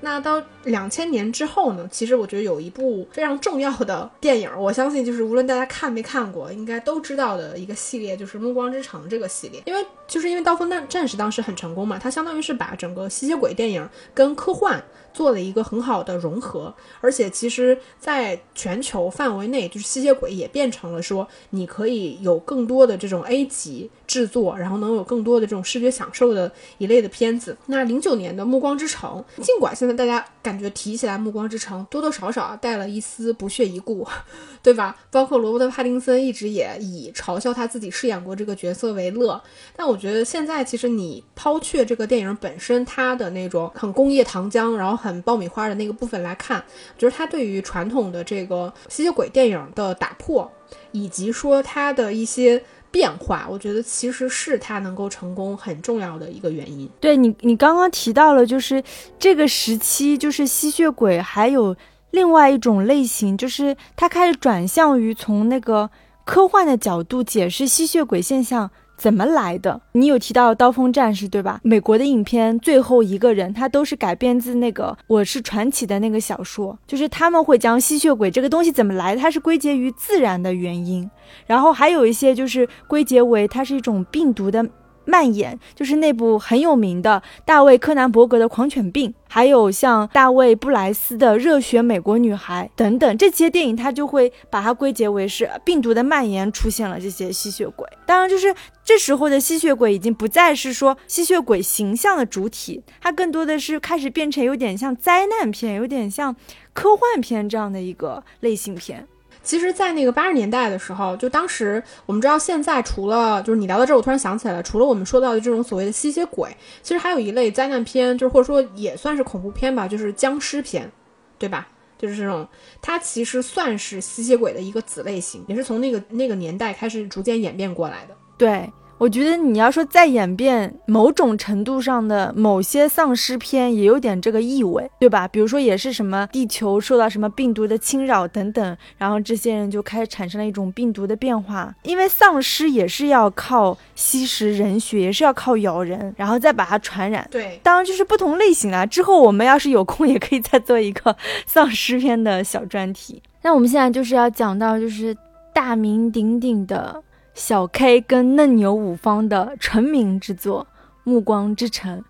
那到两千年之后呢？其实我觉得有一部非常重要的电影，我相信就是无论大家看没看过，应该都知道的一个系列，就是《暮光之城》这个系列。因为就是因为《刀锋战战士》当时很成功嘛，它相当于是把整个吸血鬼电影跟科幻。做了一个很好的融合，而且其实在全球范围内，就是吸血鬼也变成了说，你可以有更多的这种 A 级制作，然后能有更多的这种视觉享受的一类的片子。那零九年的《暮光之城》，尽管现在大家感觉提起来《暮光之城》，多多少少带了一丝不屑一顾，对吧？包括罗伯特·帕丁森一直也以嘲笑他自己饰演过这个角色为乐。但我觉得现在其实你抛却这个电影本身它的那种很工业糖浆，然后很爆米花的那个部分来看，就是它对于传统的这个吸血鬼电影的打破，以及说它的一些变化，我觉得其实是它能够成功很重要的一个原因。对你，你刚刚提到了，就是这个时期，就是吸血鬼还有另外一种类型，就是它开始转向于从那个科幻的角度解释吸血鬼现象。怎么来的？你有提到《刀锋战士》对吧？美国的影片《最后一个人》，他都是改编自那个《我是传奇》的那个小说，就是他们会将吸血鬼这个东西怎么来，它是归结于自然的原因，然后还有一些就是归结为它是一种病毒的蔓延，就是那部很有名的大卫柯南伯格的《狂犬病》，还有像大卫布莱斯的《热血美国女孩》等等这些电影，它就会把它归结为是病毒的蔓延出现了这些吸血鬼。当然，就是这时候的吸血鬼已经不再是说吸血鬼形象的主体，它更多的是开始变成有点像灾难片，有点像科幻片这样的一个类型片。其实，在那个八十年代的时候，就当时我们知道，现在除了就是你聊到这儿，我突然想起来了，除了我们说到的这种所谓的吸血鬼，其实还有一类灾难片，就是或者说也算是恐怖片吧，就是僵尸片，对吧？就是这种，它其实算是吸血鬼的一个子类型，也是从那个那个年代开始逐渐演变过来的。对。我觉得你要说再演变某种程度上的某些丧尸片，也有点这个意味，对吧？比如说也是什么地球受到什么病毒的侵扰等等，然后这些人就开始产生了一种病毒的变化。因为丧尸也是要靠吸食人血，也是要靠咬人，然后再把它传染。对，当然就是不同类型啊。之后我们要是有空，也可以再做一个丧尸片的小专题。那我们现在就是要讲到就是大名鼎鼎的。小 K 跟嫩牛五方的成名之作《暮光之城》，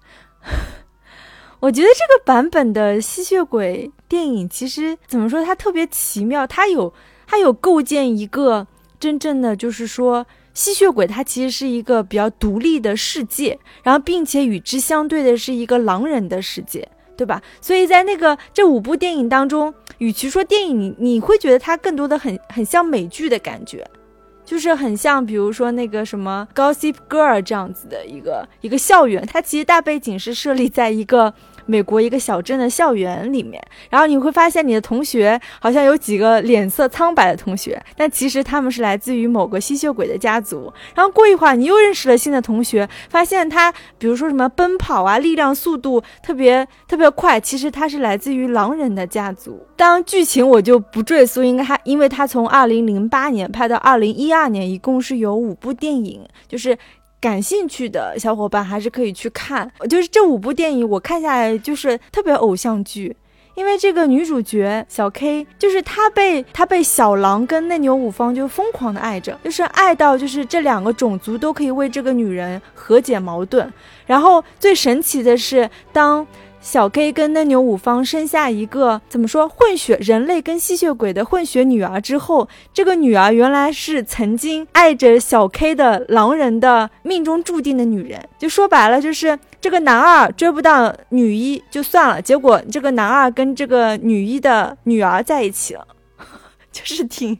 我觉得这个版本的吸血鬼电影其实怎么说，它特别奇妙，它有它有构建一个真正的，就是说吸血鬼它其实是一个比较独立的世界，然后并且与之相对的是一个狼人的世界，对吧？所以在那个这五部电影当中，与其说电影，你你会觉得它更多的很很像美剧的感觉。就是很像，比如说那个什么《Gossip Girl》这样子的一个一个校园，它其实大背景是设立在一个。美国一个小镇的校园里面，然后你会发现你的同学好像有几个脸色苍白的同学，但其实他们是来自于某个吸血鬼的家族。然后过一会儿，你又认识了新的同学，发现他比如说什么奔跑啊，力量速度特别特别快，其实他是来自于狼人的家族。当剧情我就不赘述，应该他因为他从二零零八年拍到二零一二年，一共是有五部电影，就是。感兴趣的小伙伴还是可以去看，就是这五部电影，我看下来就是特别偶像剧，因为这个女主角小 K，就是她被她被小狼跟内牛五方就疯狂的爱着，就是爱到就是这两个种族都可以为这个女人和解矛盾，然后最神奇的是当。小 K 跟嫩牛五方生下一个怎么说混血人类跟吸血鬼的混血女儿之后，这个女儿原来是曾经爱着小 K 的狼人的命中注定的女人。就说白了，就是这个男二追不到女一就算了，结果这个男二跟这个女一的女儿在一起了，就是挺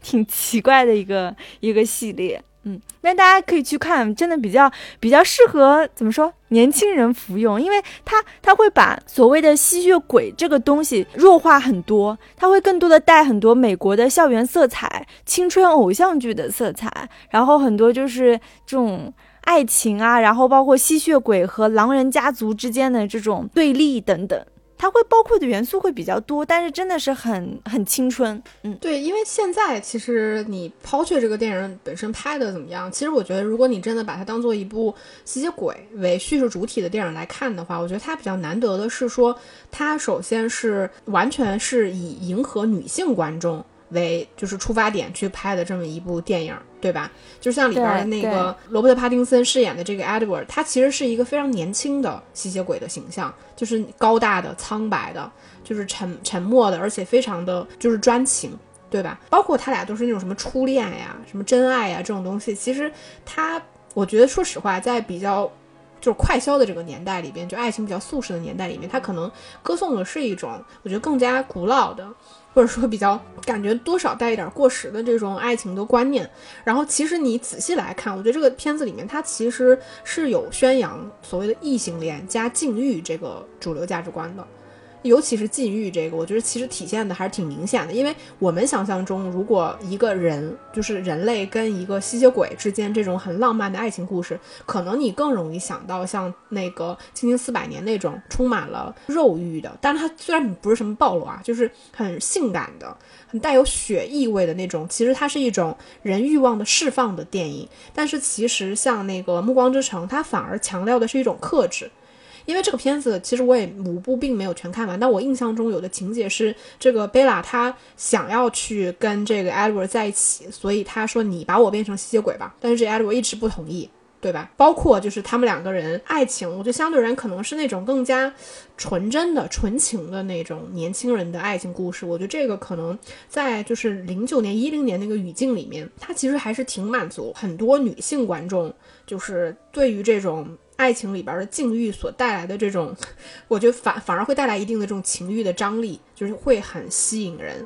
挺奇怪的一个一个系列。嗯，那大家可以去看，真的比较比较适合怎么说年轻人服用，因为它它会把所谓的吸血鬼这个东西弱化很多，它会更多的带很多美国的校园色彩、青春偶像剧的色彩，然后很多就是这种爱情啊，然后包括吸血鬼和狼人家族之间的这种对立等等。它会包括的元素会比较多，但是真的是很很青春，嗯，对，因为现在其实你抛却这个电影本身拍的怎么样，其实我觉得如果你真的把它当做一部吸血鬼为叙事主体的电影来看的话，我觉得它比较难得的是说，它首先是完全是以迎合女性观众。为就是出发点去拍的这么一部电影，对吧？就像里边的那个罗伯特·帕丁森饰演的这个 Edward，他其实是一个非常年轻的吸血鬼的形象，就是高大的、苍白的，就是沉沉默的，而且非常的就是专情，对吧？包括他俩都是那种什么初恋呀、什么真爱呀这种东西。其实他，我觉得说实话，在比较就是快消的这个年代里边，就爱情比较速食的年代里面，他可能歌颂的是一种我觉得更加古老的。或者说比较感觉多少带一点过时的这种爱情的观念，然后其实你仔细来看，我觉得这个片子里面它其实是有宣扬所谓的异性恋加禁欲这个主流价值观的。尤其是禁欲这个，我觉得其实体现的还是挺明显的。因为我们想象中，如果一个人就是人类跟一个吸血鬼之间这种很浪漫的爱情故事，可能你更容易想到像那个《青青四百年》那种充满了肉欲的，但是它虽然不是什么暴露啊，就是很性感的、很带有血意味的那种。其实它是一种人欲望的释放的电影。但是其实像那个《暮光之城》，它反而强调的是一种克制。因为这个片子其实我也五部并没有全看完，但我印象中有的情节是这个贝拉她想要去跟这个 Edward 在一起，所以她说你把我变成吸血鬼吧，但是这 Edward 一直不同意，对吧？包括就是他们两个人爱情，我觉得相对而言可能是那种更加纯真的、纯情的那种年轻人的爱情故事。我觉得这个可能在就是零九年、一零年那个语境里面，它其实还是挺满足很多女性观众，就是对于这种爱情里边的境遇所带来的这种，我觉得反反而会带来一定的这种情欲的张力，就是会很吸引人。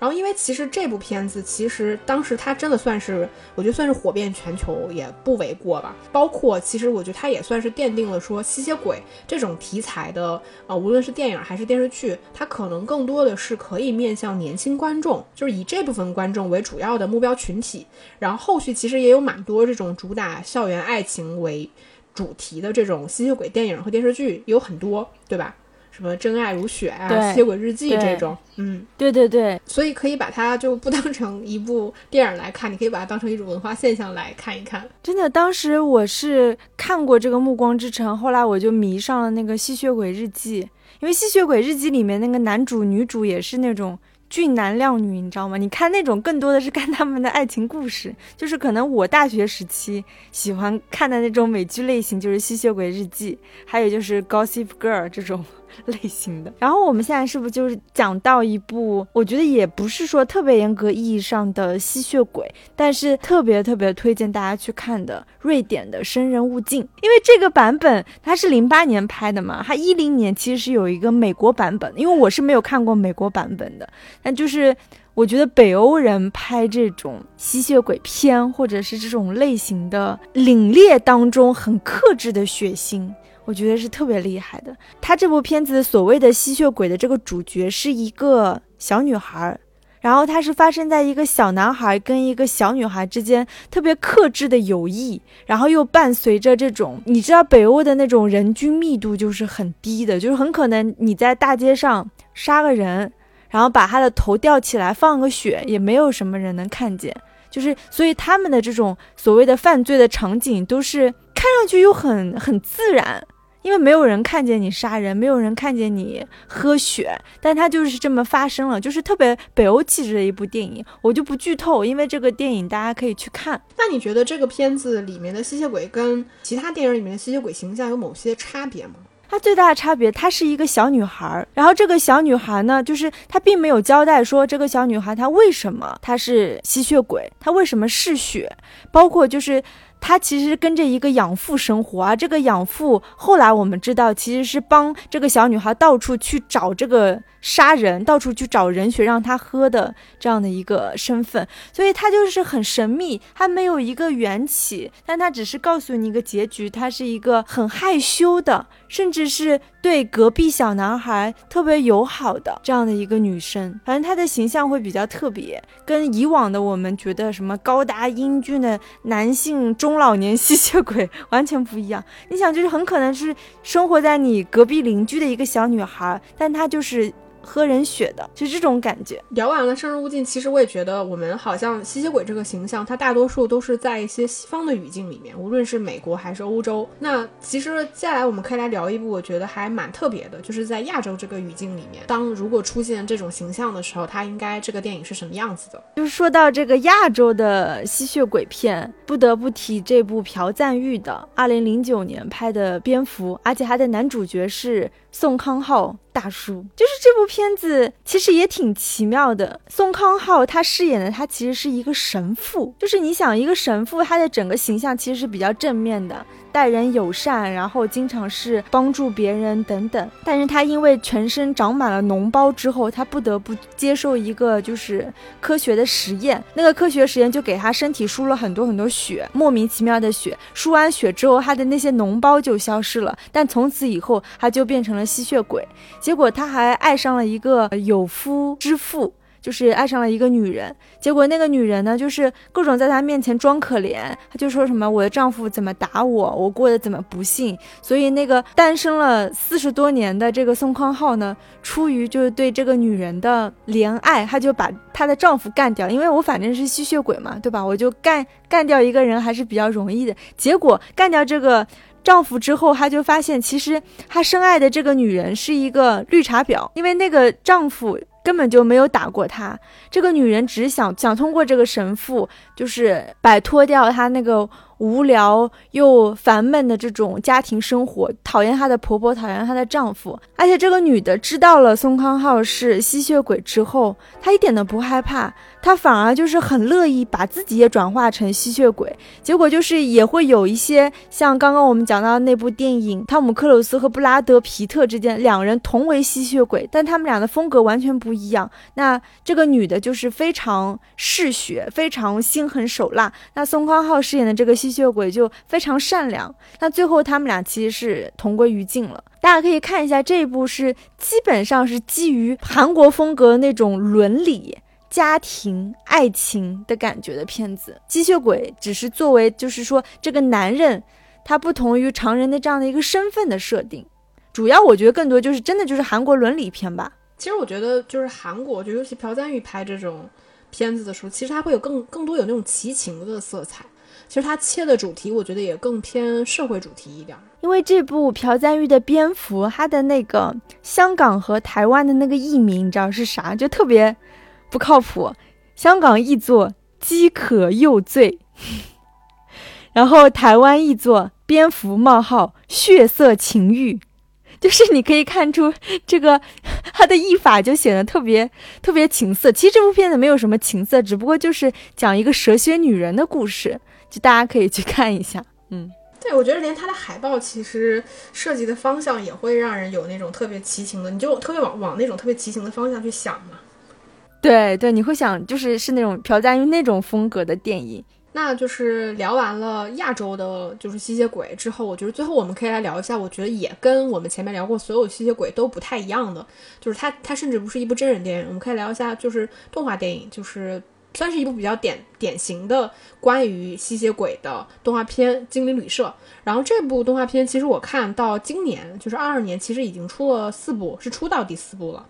然后，因为其实这部片子，其实当时它真的算是，我觉得算是火遍全球也不为过吧。包括其实我觉得它也算是奠定了说吸血鬼这种题材的，呃，无论是电影还是电视剧，它可能更多的是可以面向年轻观众，就是以这部分观众为主要的目标群体。然后后续其实也有蛮多这种主打校园爱情为主题的这种吸血鬼电影和电视剧，有很多，对吧？什么真爱如雪啊，吸血鬼日记这种，嗯，对对对，所以可以把它就不当成一部电影来看，你可以把它当成一种文化现象来看一看。真的，当时我是看过这个《暮光之城》，后来我就迷上了那个吸血鬼日记，因为吸血鬼日记里面那个男主女主也是那种。俊男靓女，你知道吗？你看那种更多的是看他们的爱情故事，就是可能我大学时期喜欢看的那种美剧类型，就是《吸血鬼日记》，还有就是《Gossip Girl》这种 类型的。然后我们现在是不是就是讲到一部，我觉得也不是说特别严格意义上的吸血鬼，但是特别特别推荐大家去看的瑞典的《生人勿近》，因为这个版本它是零八年拍的嘛，它一零年其实是有一个美国版本，因为我是没有看过美国版本的。但就是我觉得北欧人拍这种吸血鬼片，或者是这种类型的凛冽当中很克制的血腥，我觉得是特别厉害的。他这部片子所谓的吸血鬼的这个主角是一个小女孩，然后它是发生在一个小男孩跟一个小女孩之间特别克制的友谊，然后又伴随着这种你知道北欧的那种人均密度就是很低的，就是很可能你在大街上杀个人。然后把他的头吊起来放个血，也没有什么人能看见，就是所以他们的这种所谓的犯罪的场景都是看上去又很很自然，因为没有人看见你杀人，没有人看见你喝血，但它就是这么发生了，就是特别北欧气质的一部电影，我就不剧透，因为这个电影大家可以去看。那你觉得这个片子里面的吸血鬼跟其他电影里面的吸血鬼形象有某些差别吗？它最大的差别，她是一个小女孩儿，然后这个小女孩呢，就是她并没有交代说这个小女孩她为什么她是吸血鬼，她为什么嗜血，包括就是他其实跟着一个养父生活啊，这个养父后来我们知道其实是帮这个小女孩到处去找这个。杀人，到处去找人血让他喝的这样的一个身份，所以他就是很神秘，他没有一个缘起，但他只是告诉你一个结局，他是一个很害羞的，甚至是对隔壁小男孩特别友好的这样的一个女生。反正她的形象会比较特别，跟以往的我们觉得什么高大英俊的男性中老年吸血鬼完全不一样。你想，就是很可能是生活在你隔壁邻居的一个小女孩，但她就是。喝人血的，就这种感觉。聊完了《生人勿近》，其实我也觉得，我们好像吸血鬼这个形象，它大多数都是在一些西方的语境里面，无论是美国还是欧洲。那其实接下来我们可以来聊一部，我觉得还蛮特别的，就是在亚洲这个语境里面，当如果出现这种形象的时候，它应该这个电影是什么样子的？就是说到这个亚洲的吸血鬼片，不得不提这部朴赞玉的二零零九年拍的《蝙蝠》，而且他的男主角是。宋康昊大叔，就是这部片子其实也挺奇妙的。宋康昊他饰演的他其实是一个神父，就是你想一个神父，他的整个形象其实是比较正面的。待人友善，然后经常是帮助别人等等。但是他因为全身长满了脓包之后，他不得不接受一个就是科学的实验。那个科学实验就给他身体输了很多很多血，莫名其妙的血。输完血之后，他的那些脓包就消失了。但从此以后，他就变成了吸血鬼。结果他还爱上了一个有夫之妇。就是爱上了一个女人，结果那个女人呢，就是各种在他面前装可怜，他就说什么我的丈夫怎么打我，我过得怎么不幸，所以那个单身了四十多年的这个宋康昊呢，出于就是对这个女人的怜爱，他就把她的丈夫干掉，因为我反正是吸血鬼嘛，对吧？我就干干掉一个人还是比较容易的。结果干掉这个丈夫之后，他就发现其实他深爱的这个女人是一个绿茶婊，因为那个丈夫。根本就没有打过她。这个女人只想想通过这个神父，就是摆脱掉她那个无聊又烦闷的这种家庭生活，讨厌她的婆婆，讨厌她的丈夫。而且这个女的知道了宋康昊是吸血鬼之后，她一点都不害怕，他反而就是很乐意把自己也转化成吸血鬼。结果就是也会有一些像刚刚我们讲到的那部电影，汤姆克鲁斯和布拉德皮特之间，两人同为吸血鬼，但他们俩的风格完全不一样。那这个女的就是非常嗜血，非常心狠手辣。那宋康昊饰演的这个吸血鬼就非常善良。那最后他们俩其实是同归于尽了。大家可以看一下这一部，是基本上是基于韩国风格那种伦理。家庭、爱情的感觉的片子，吸血鬼只是作为，就是说这个男人，他不同于常人的这样的一个身份的设定。主要我觉得更多就是真的就是韩国伦理片吧。其实我觉得就是韩国，就尤其朴赞玉拍这种片子的时候，其实他会有更更多有那种奇情的色彩。其实他切的主题，我觉得也更偏社会主题一点。因为这部朴赞玉的蝙蝠，他的那个香港和台湾的那个译名，你知道是啥？就特别。不靠谱，香港译作饥渴又醉，然后台湾译作蝙蝠冒号血色情欲，就是你可以看出这个它的译法就显得特别特别情色。其实这部片子没有什么情色，只不过就是讲一个蛇蝎女人的故事，就大家可以去看一下。嗯，对，我觉得连它的海报其实设计的方向也会让人有那种特别奇情的，你就特别往往那种特别奇情的方向去想嘛。对对，你会想就是是那种朴赞玉那种风格的电影。那就是聊完了亚洲的，就是吸血鬼之后，我觉得最后我们可以来聊一下，我觉得也跟我们前面聊过所有吸血鬼都不太一样的，就是它它甚至不是一部真人电影，我们可以聊一下就是动画电影，就是算是一部比较典典型的关于吸血鬼的动画片《精灵旅社》。然后这部动画片其实我看到今年就是二二年，其实已经出了四部，是出到第四部了。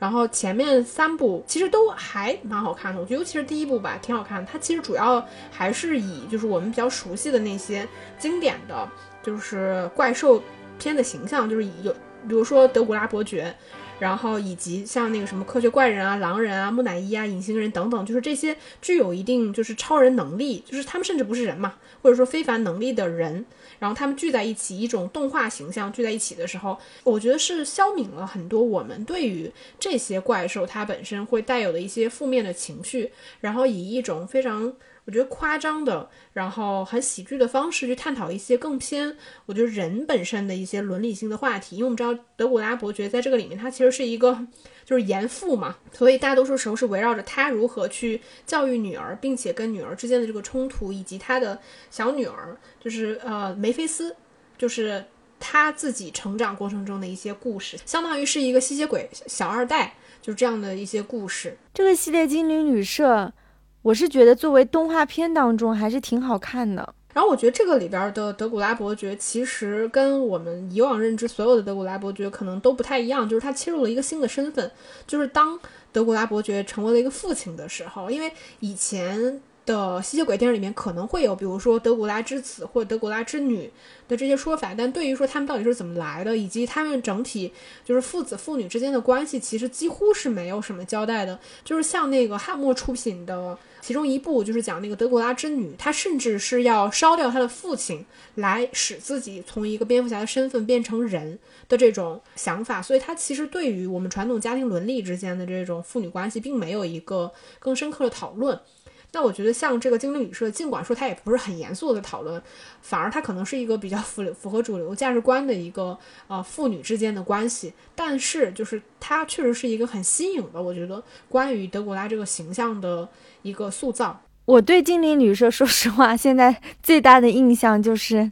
然后前面三部其实都还蛮好看的，我觉得尤其是第一部吧，挺好看的。它其实主要还是以就是我们比较熟悉的那些经典的，就是怪兽片的形象，就是有比如说德古拉伯爵。然后以及像那个什么科学怪人啊、狼人啊、木乃伊啊、隐形人等等，就是这些具有一定就是超人能力，就是他们甚至不是人嘛，或者说非凡能力的人，然后他们聚在一起，一种动画形象聚在一起的时候，我觉得是消弭了很多我们对于这些怪兽它本身会带有的一些负面的情绪，然后以一种非常。我觉得夸张的，然后很喜剧的方式去探讨一些更偏，我觉得人本身的一些伦理性的话题。因为我们知道德古拉伯爵在这个里面，他其实是一个就是严父嘛，所以大多数时候是围绕着他如何去教育女儿，并且跟女儿之间的这个冲突，以及他的小女儿，就是呃梅菲斯，就是他自己成长过程中的一些故事，相当于是一个吸血鬼小二代，就是这样的一些故事。这个系列《精灵旅社》。我是觉得作为动画片当中还是挺好看的。然后我觉得这个里边的德古拉伯爵其实跟我们以往认知所有的德古拉伯爵可能都不太一样，就是他切入了一个新的身份，就是当德古拉伯爵成为了一个父亲的时候，因为以前。的吸血鬼电影里面可能会有，比如说德古拉之子或者德古拉之女的这些说法，但对于说他们到底是怎么来的，以及他们整体就是父子父女之间的关系，其实几乎是没有什么交代的。就是像那个汉默出品的其中一部，就是讲那个德古拉之女，她甚至是要烧掉她的父亲，来使自己从一个蝙蝠侠的身份变成人的这种想法。所以，她其实对于我们传统家庭伦理之间的这种父女关系，并没有一个更深刻的讨论。那我觉得像这个精灵旅社，尽管说它也不是很严肃的讨论，反而它可能是一个比较符符合主流价值观的一个呃父女之间的关系。但是就是它确实是一个很新颖的，我觉得关于德古拉这个形象的一个塑造。我对精灵旅社，说实话，现在最大的印象就是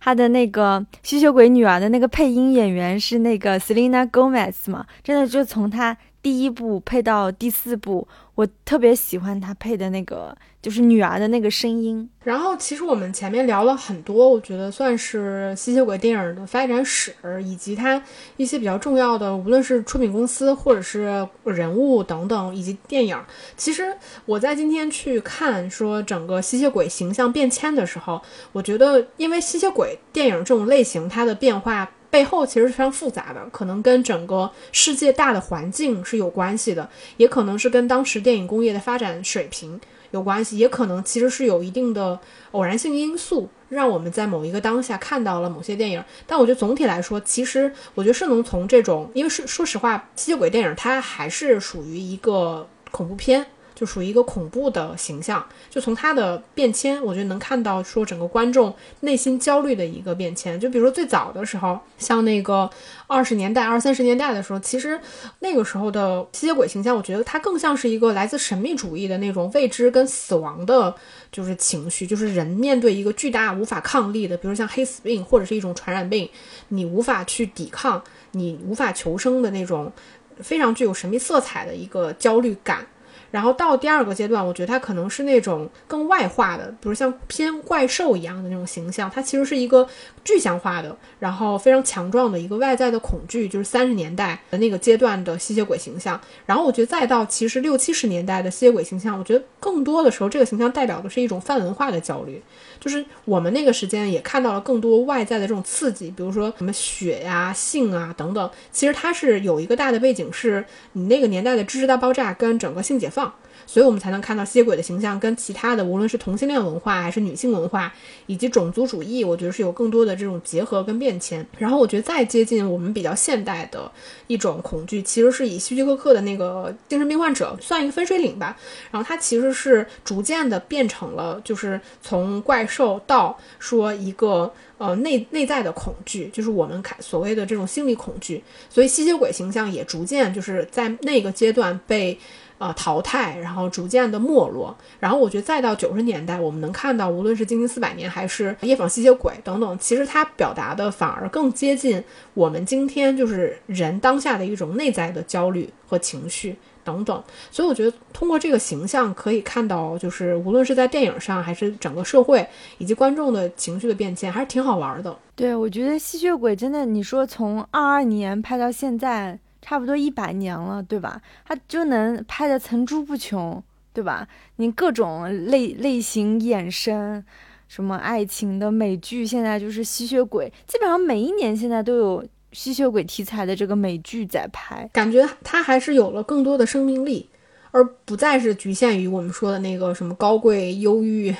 他的那个吸血鬼女儿的那个配音演员是那个 Selena Gomez 嘛，真的就从他第一部配到第四部。我特别喜欢他配的那个，就是女儿的那个声音。然后，其实我们前面聊了很多，我觉得算是吸血鬼电影的发展史，以及它一些比较重要的，无论是出品公司或者是人物等等，以及电影。其实我在今天去看说整个吸血鬼形象变迁的时候，我觉得，因为吸血鬼电影这种类型，它的变化。背后其实是非常复杂的，可能跟整个世界大的环境是有关系的，也可能是跟当时电影工业的发展水平有关系，也可能其实是有一定的偶然性因素，让我们在某一个当下看到了某些电影。但我觉得总体来说，其实我觉得是能从这种，因为是说实话，吸血鬼电影它还是属于一个恐怖片。就属于一个恐怖的形象，就从他的变迁，我觉得能看到说整个观众内心焦虑的一个变迁。就比如说最早的时候，像那个二十年代、二三十年代的时候，其实那个时候的吸血鬼形象，我觉得它更像是一个来自神秘主义的那种未知跟死亡的，就是情绪，就是人面对一个巨大无法抗力的，比如像黑死病或者是一种传染病，你无法去抵抗，你无法求生的那种非常具有神秘色彩的一个焦虑感。然后到第二个阶段，我觉得他可能是那种更外化的，比如像偏怪兽一样的那种形象，他其实是一个具象化的，然后非常强壮的一个外在的恐惧，就是三十年代的那个阶段的吸血鬼形象。然后我觉得再到其实六七十年代的吸血鬼形象，我觉得更多的时候这个形象代表的是一种泛文化的焦虑。就是我们那个时间也看到了更多外在的这种刺激，比如说什么血呀、性啊等等。其实它是有一个大的背景，是你那个年代的知识大爆炸跟整个性解放。所以我们才能看到吸血鬼的形象跟其他的，无论是同性恋文化还是女性文化，以及种族主义，我觉得是有更多的这种结合跟变迁。然后我觉得再接近我们比较现代的一种恐惧，其实是以希区柯克的那个精神病患者算一个分水岭吧。然后它其实是逐渐的变成了，就是从怪兽到说一个呃内内在的恐惧，就是我们看所谓的这种心理恐惧。所以吸血鬼形象也逐渐就是在那个阶段被。呃，淘汰，然后逐渐的没落，然后我觉得再到九十年代，我们能看到，无论是《惊惊四百年》还是《夜访吸血鬼》等等，其实它表达的反而更接近我们今天就是人当下的一种内在的焦虑和情绪等等。所以我觉得通过这个形象可以看到，就是无论是在电影上，还是整个社会以及观众的情绪的变迁，还是挺好玩的。对，我觉得吸血鬼真的，你说从二二年拍到现在。差不多一百年了，对吧？他就能拍的层出不穷，对吧？你各种类类型衍生，什么爱情的美剧，现在就是吸血鬼，基本上每一年现在都有吸血鬼题材的这个美剧在拍，感觉它还是有了更多的生命力，而不再是局限于我们说的那个什么高贵忧郁。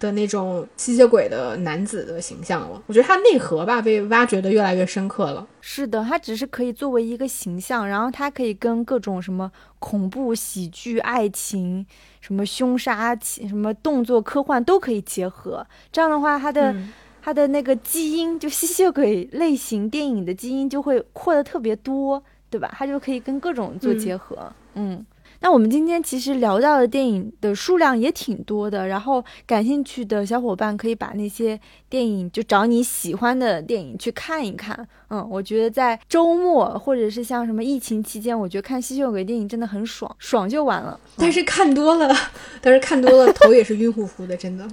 的那种吸血鬼的男子的形象了，我觉得他内核吧被挖掘的越来越深刻了。是的，他只是可以作为一个形象，然后他可以跟各种什么恐怖、喜剧、爱情、什么凶杀、什么动作、科幻都可以结合。这样的话，他的他的那个基因，就吸血鬼类型电影的基因就会扩的特别多，对吧？他就可以跟各种做结合，嗯。那我们今天其实聊到的电影的数量也挺多的，然后感兴趣的小伙伴可以把那些电影就找你喜欢的电影去看一看。嗯，我觉得在周末或者是像什么疫情期间，我觉得看吸血鬼电影真的很爽，爽就完了。但是看多了，但是看多了头也是晕乎乎的，真的。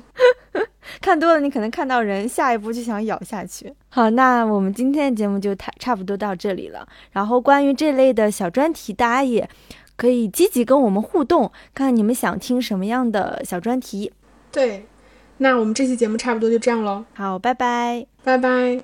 看多了你可能看到人，下一步就想咬下去。好，那我们今天的节目就差差不多到这里了。然后关于这类的小专题，大家也。可以积极跟我们互动，看看你们想听什么样的小专题。对，那我们这期节目差不多就这样喽。好，拜拜，拜拜。